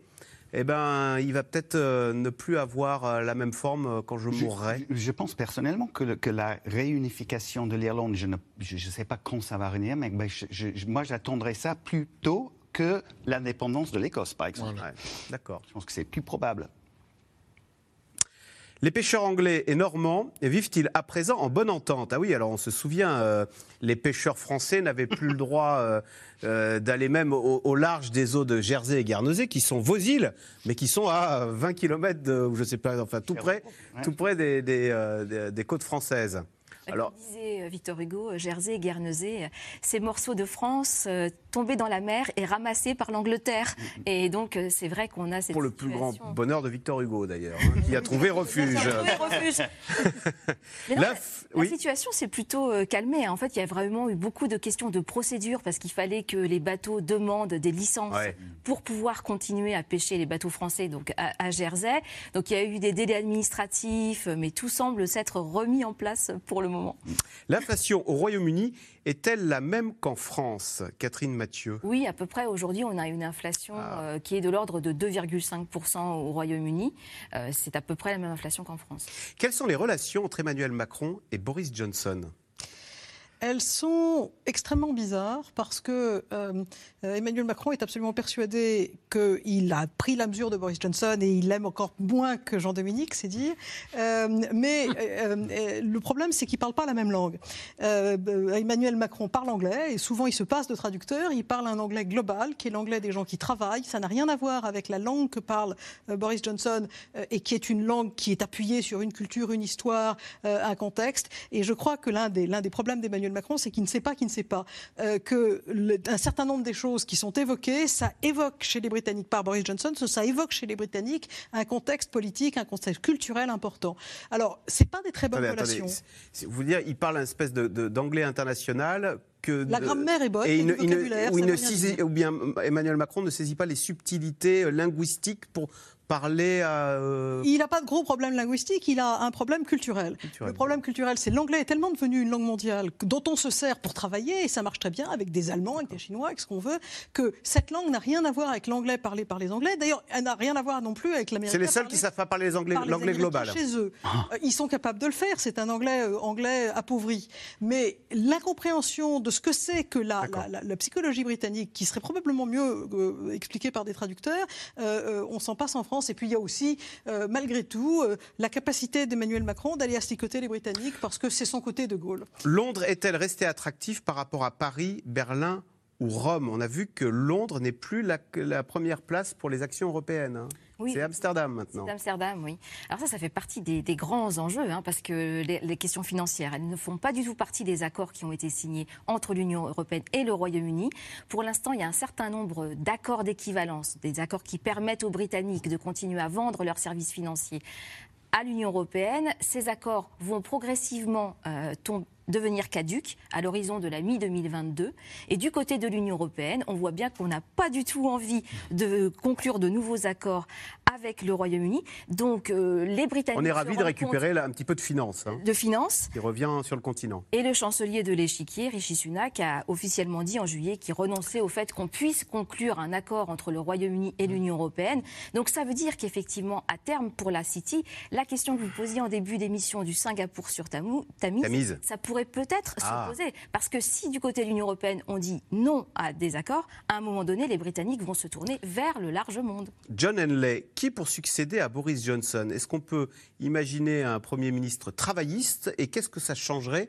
eh ben, il va peut-être euh, ne plus avoir euh, la même forme euh, quand je, mourrai. Je, pense personnellement que, que, la réunification de l'Irlande, je ne sais pas quand ça va revenir, mais ben, moi j'attendrais ça plus tôt que l'indépendance de l'Écosse, par exemple. D'accord. Je pense que c'est plus probable. Les pêcheurs anglais et normands vivent-ils à présent en bonne entente? Ah oui, alors on se souvient, euh, les pêcheurs français n'avaient plus le droit euh, euh, d'aller même au, large des eaux de Jersey et Guernesey, qui sont vos îles, mais qui sont à 20 km, de, je sais pas, enfin tout près, tout près des, des côtes françaises. Alors, disait euh, Victor Hugo, euh, Jersey, Guernesey, euh, ces morceaux de France tombés dans la mer et ramassés par l'Angleterre. Mm-hmm. Et donc, c'est vrai qu'on a cette Pour le plus grand bonheur de Victor Hugo, d'ailleurs, hein, qui a *laughs* trouvé refuge. *laughs* la, situation s'est plutôt calmée. En fait, il y a vraiment eu beaucoup de questions de procédure parce qu'il fallait que les bateaux demandent des licences pour pouvoir continuer à pêcher les bateaux français donc à, à Jersey. Donc, il y a eu des délais administratifs, mais tout semble s'être remis en place pour le L'inflation au Royaume-Uni est-elle la même qu'en France, Catherine Mathieu? Oui, à peu près. Aujourd'hui, on a une inflation ah. euh, qui est de l'ordre de 2,5% au Royaume-Uni. Euh, c'est à peu près la même inflation qu'en France. Quelles sont les relations entre Emmanuel Macron et Boris Johnson? Elles sont extrêmement bizarres parce que euh, Emmanuel Macron est absolument persuadé qu'il a pris la mesure de Boris Johnson et il l'aime encore moins que Jean-Dominique, c'est dit. Euh, mais euh, le problème, c'est qu'il ne parle pas la même langue. Emmanuel Macron parle anglais et souvent il se passe de traducteur. Il parle un anglais global qui est l'anglais des gens qui travaillent. Ça n'a rien à voir avec la langue que parle Boris Johnson et qui est une langue qui est appuyée sur une culture, une histoire, un contexte. Et je crois que l'un des, l'un des problèmes d'Emmanuel Macron, c'est qu'il ne sait pas qu'il ne sait pas. Euh, que un certain nombre des choses qui sont évoquées, ça évoque chez les Britanniques par Boris Johnson, ça évoque chez les Britanniques un contexte politique, un contexte culturel important. Alors, c'est pas des très bonnes relations. vous voulez dire, il parle un espèce d'anglais international que la grammaire est bonne, et il, ne, ou bien Emmanuel Macron ne saisit pas les subtilités linguistiques pour parler à... Euh, il n'a pas de gros problème linguistique, il a un problème culturel. Le problème culturel, c'est l'anglais est tellement devenu une langue mondiale dont on se sert pour travailler, et ça marche très bien avec des Allemands, avec des Chinois, avec ce qu'on veut, que cette langue n'a rien à voir avec l'anglais parlé par les Anglais. D'ailleurs, elle n'a rien à voir non plus avec l'américain. C'est les seuls qui ne savent pas parler l'anglais global. Chez eux. Ah. Euh, ils sont capables de le faire, c'est un anglais, euh, anglais appauvri. Mais l'incompréhension de ce que c'est que la, la, psychologie britannique, qui serait probablement mieux expliquée par des traducteurs, on s'en passe en France et puis il y a aussi, euh, malgré tout, euh, la capacité d'Emmanuel Macron d'aller asticoter les Britanniques parce que c'est son côté de Gaulle. Londres est-elle restée attractive par rapport à Paris, Berlin ou Rome? On a vu que Londres n'est plus la, première place pour les actions européennes. Hein. C'est Amsterdam maintenant. C'est Amsterdam, oui. Alors ça, ça fait partie des, grands enjeux, hein, parce que les, questions financières, elles ne font pas du tout partie des accords qui ont été signés entre l'Union européenne et le Royaume-Uni. Pour l'instant, il y a un certain nombre d'accords d'équivalence, des accords qui permettent aux Britanniques de continuer à vendre leurs services financiers à l'Union européenne. Ces accords vont progressivement euh, tomber devenir caduque à l'horizon de la mi-2022. Et du côté de l'Union européenne, on voit bien qu'on n'a pas du tout envie de conclure de nouveaux accords avec le Royaume-Uni. Donc euh, les Britanniques. On est ravis de récupérer là, un petit peu de finances. Hein. de finances. Qui revient sur le continent. Et le chancelier de l'échiquier, Rishi Sunak, a officiellement dit en juillet qu'il renonçait au fait qu'on puisse conclure un accord entre le Royaume-Uni et l'Union européenne. Donc ça veut dire qu'effectivement, à terme, pour la City, la question que vous posiez en début d'émission du Singapour sur Tamise, ça pourrait pourrait peut-être ah. s'opposer. Parce que si du côté de l'Union européenne, on dit non à des accords, à un moment donné, les Britanniques vont se tourner vers le large monde. John Henley, qui pour succéder à Boris Johnson Est-ce qu'on peut imaginer un Premier ministre travailliste Et qu'est-ce que ça changerait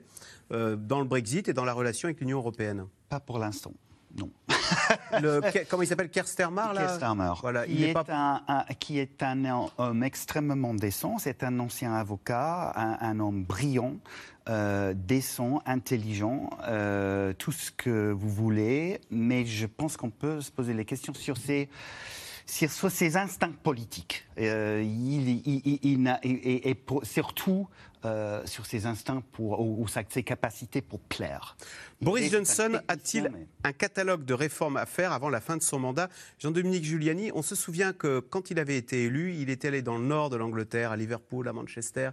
euh, dans le Brexit et dans la relation avec l'Union européenne? Pas pour l'instant. Non. *laughs* *laughs* comment il s'appelle? Kerstermar là? Voilà, il est, un, qui est un homme extrêmement décent. C'est un ancien avocat, un, homme brillant, euh, décent, intelligent, euh, tout ce que vous voulez. Mais je pense qu'on peut se poser les questions sur ses sur ses instincts politiques. Euh, il, il, et, surtout euh, sur ses instincts pour, ou, ses capacités pour plaire. Boris Johnson a-t-il un catalogue de réformes à faire avant la fin de son mandat? Jean-Dominique Giuliani, on se souvient que quand il avait été élu, il était allé dans le nord de l'Angleterre, à Liverpool, à Manchester,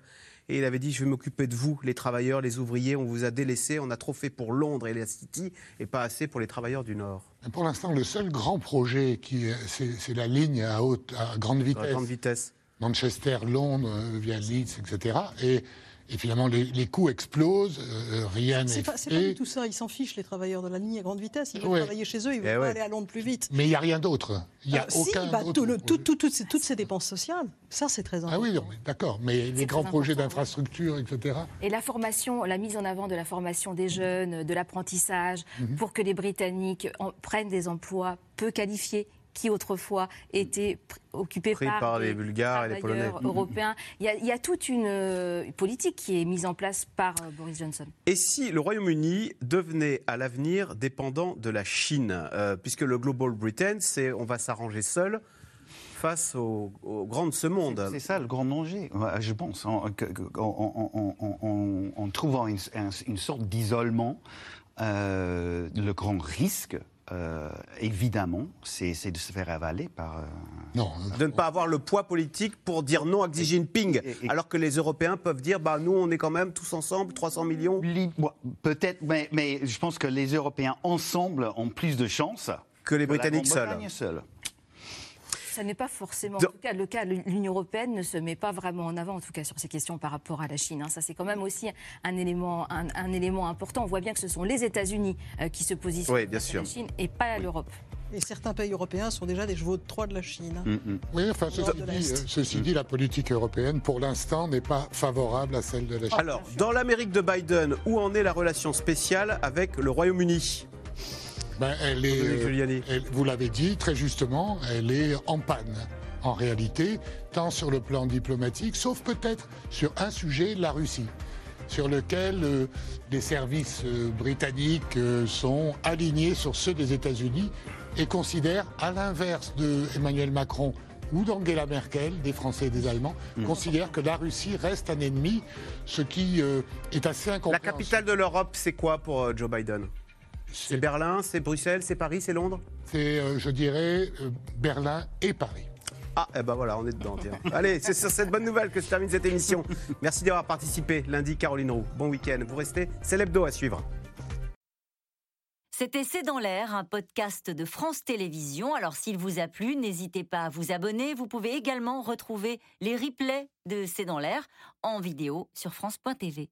et il avait dit je vais m'occuper de vous, les travailleurs, les ouvriers, on vous a délaissés, on a trop fait pour Londres et la City, et pas assez pour les travailleurs du Nord. Pour l'instant, le seul grand projet, qui, c'est la ligne à, haute, à grande vitesse. grande vitesse. Manchester, Londres, euh, via Leeds, etc. Et, Et finalement, les, coûts explosent, euh, rien n'est fait. C'est pas du tout ça. Ils s'en fichent, les travailleurs de la ligne à grande vitesse. Ils veulent travailler chez eux, ils veulent eh aller à Londres plus vite. Mais il n'y a rien d'autre. Il y a aucun bah, toutes, ces, toutes, ces, dépenses sociales, ça c'est très important. Ah oui, d'accord. Mais les grands projets d'infrastructure, etc. Et la formation, la mise en avant de la formation des jeunes, de l'apprentissage, mhm. pour que les Britanniques prennent des emplois peu qualifiés qui autrefois étaient occupés par, les Bulgares et les Polonais européens. Il y, a, toute une euh, politique qui est mise en place par euh, Boris Johnson. Et si le Royaume-Uni devenait à l'avenir dépendant de la Chine, euh, puisque le Global Britain, c'est on va s'arranger seul face aux, grands de ce monde. C'est ça le grand danger, je pense, en, trouvant une, sorte d'isolement. le grand risque, euh, évidemment, c'est de se faire avaler par. Euh, non. De ne pas avoir le poids politique pour dire non à Xi Jinping, alors que les Européens peuvent dire bah, nous, on est quand même tous ensemble, 300 millions. Peut-être, mais, mais, je pense que les Européens ensemble ont plus de chances que les Britanniques seuls. Ça n'est pas forcément en tout cas, le cas. L'Union européenne ne se met pas vraiment en avant, en tout cas, sur ces questions par rapport à la Chine. Hein. Ça, c'est quand même aussi un élément, un, élément important. On voit bien que ce sont les États-Unis euh, qui se positionnent oui, bien sûr. la Chine et pas l'Europe. Et certains pays européens sont déjà des chevaux de Troie de la Chine. Hein. Mm, mm. Oui, enfin, ceci, dit, la politique européenne, pour l'instant, n'est pas favorable à celle de la Chine. Alors, dans l'Amérique de Biden, où en est la relation spéciale avec le Royaume-Uni? Ben, elle est, vous l'avez dit très justement, elle est en panne en réalité, tant sur le plan diplomatique, sauf peut-être sur un sujet, la Russie, sur lequel euh, les services euh, britanniques euh, sont alignés sur ceux des États-Unis et considèrent, à l'inverse de Emmanuel Macron ou d'Angela Merkel, des Français et des Allemands, mmh. considèrent que la Russie reste un ennemi, ce qui est assez incompréhensible. La capitale de l'Europe, c'est quoi pour Joe Biden? C'est Berlin, c'est Bruxelles, c'est Paris, c'est Londres C'est, euh, je dirais, euh, Berlin et Paris. Ah, eh ben voilà, on est dedans. Tiens. *laughs* Allez, c'est sur cette bonne nouvelle que se termine cette émission. Merci d'avoir participé. Lundi, Caroline Roux. Bon week-end. Vous restez, c'est l'hebdo à suivre. C'était C'est dans l'air, un podcast de France Télévisions. Alors s'il vous a plu, n'hésitez pas à vous abonner. Vous pouvez également retrouver les replays de C'est dans l'air en vidéo sur France.tv.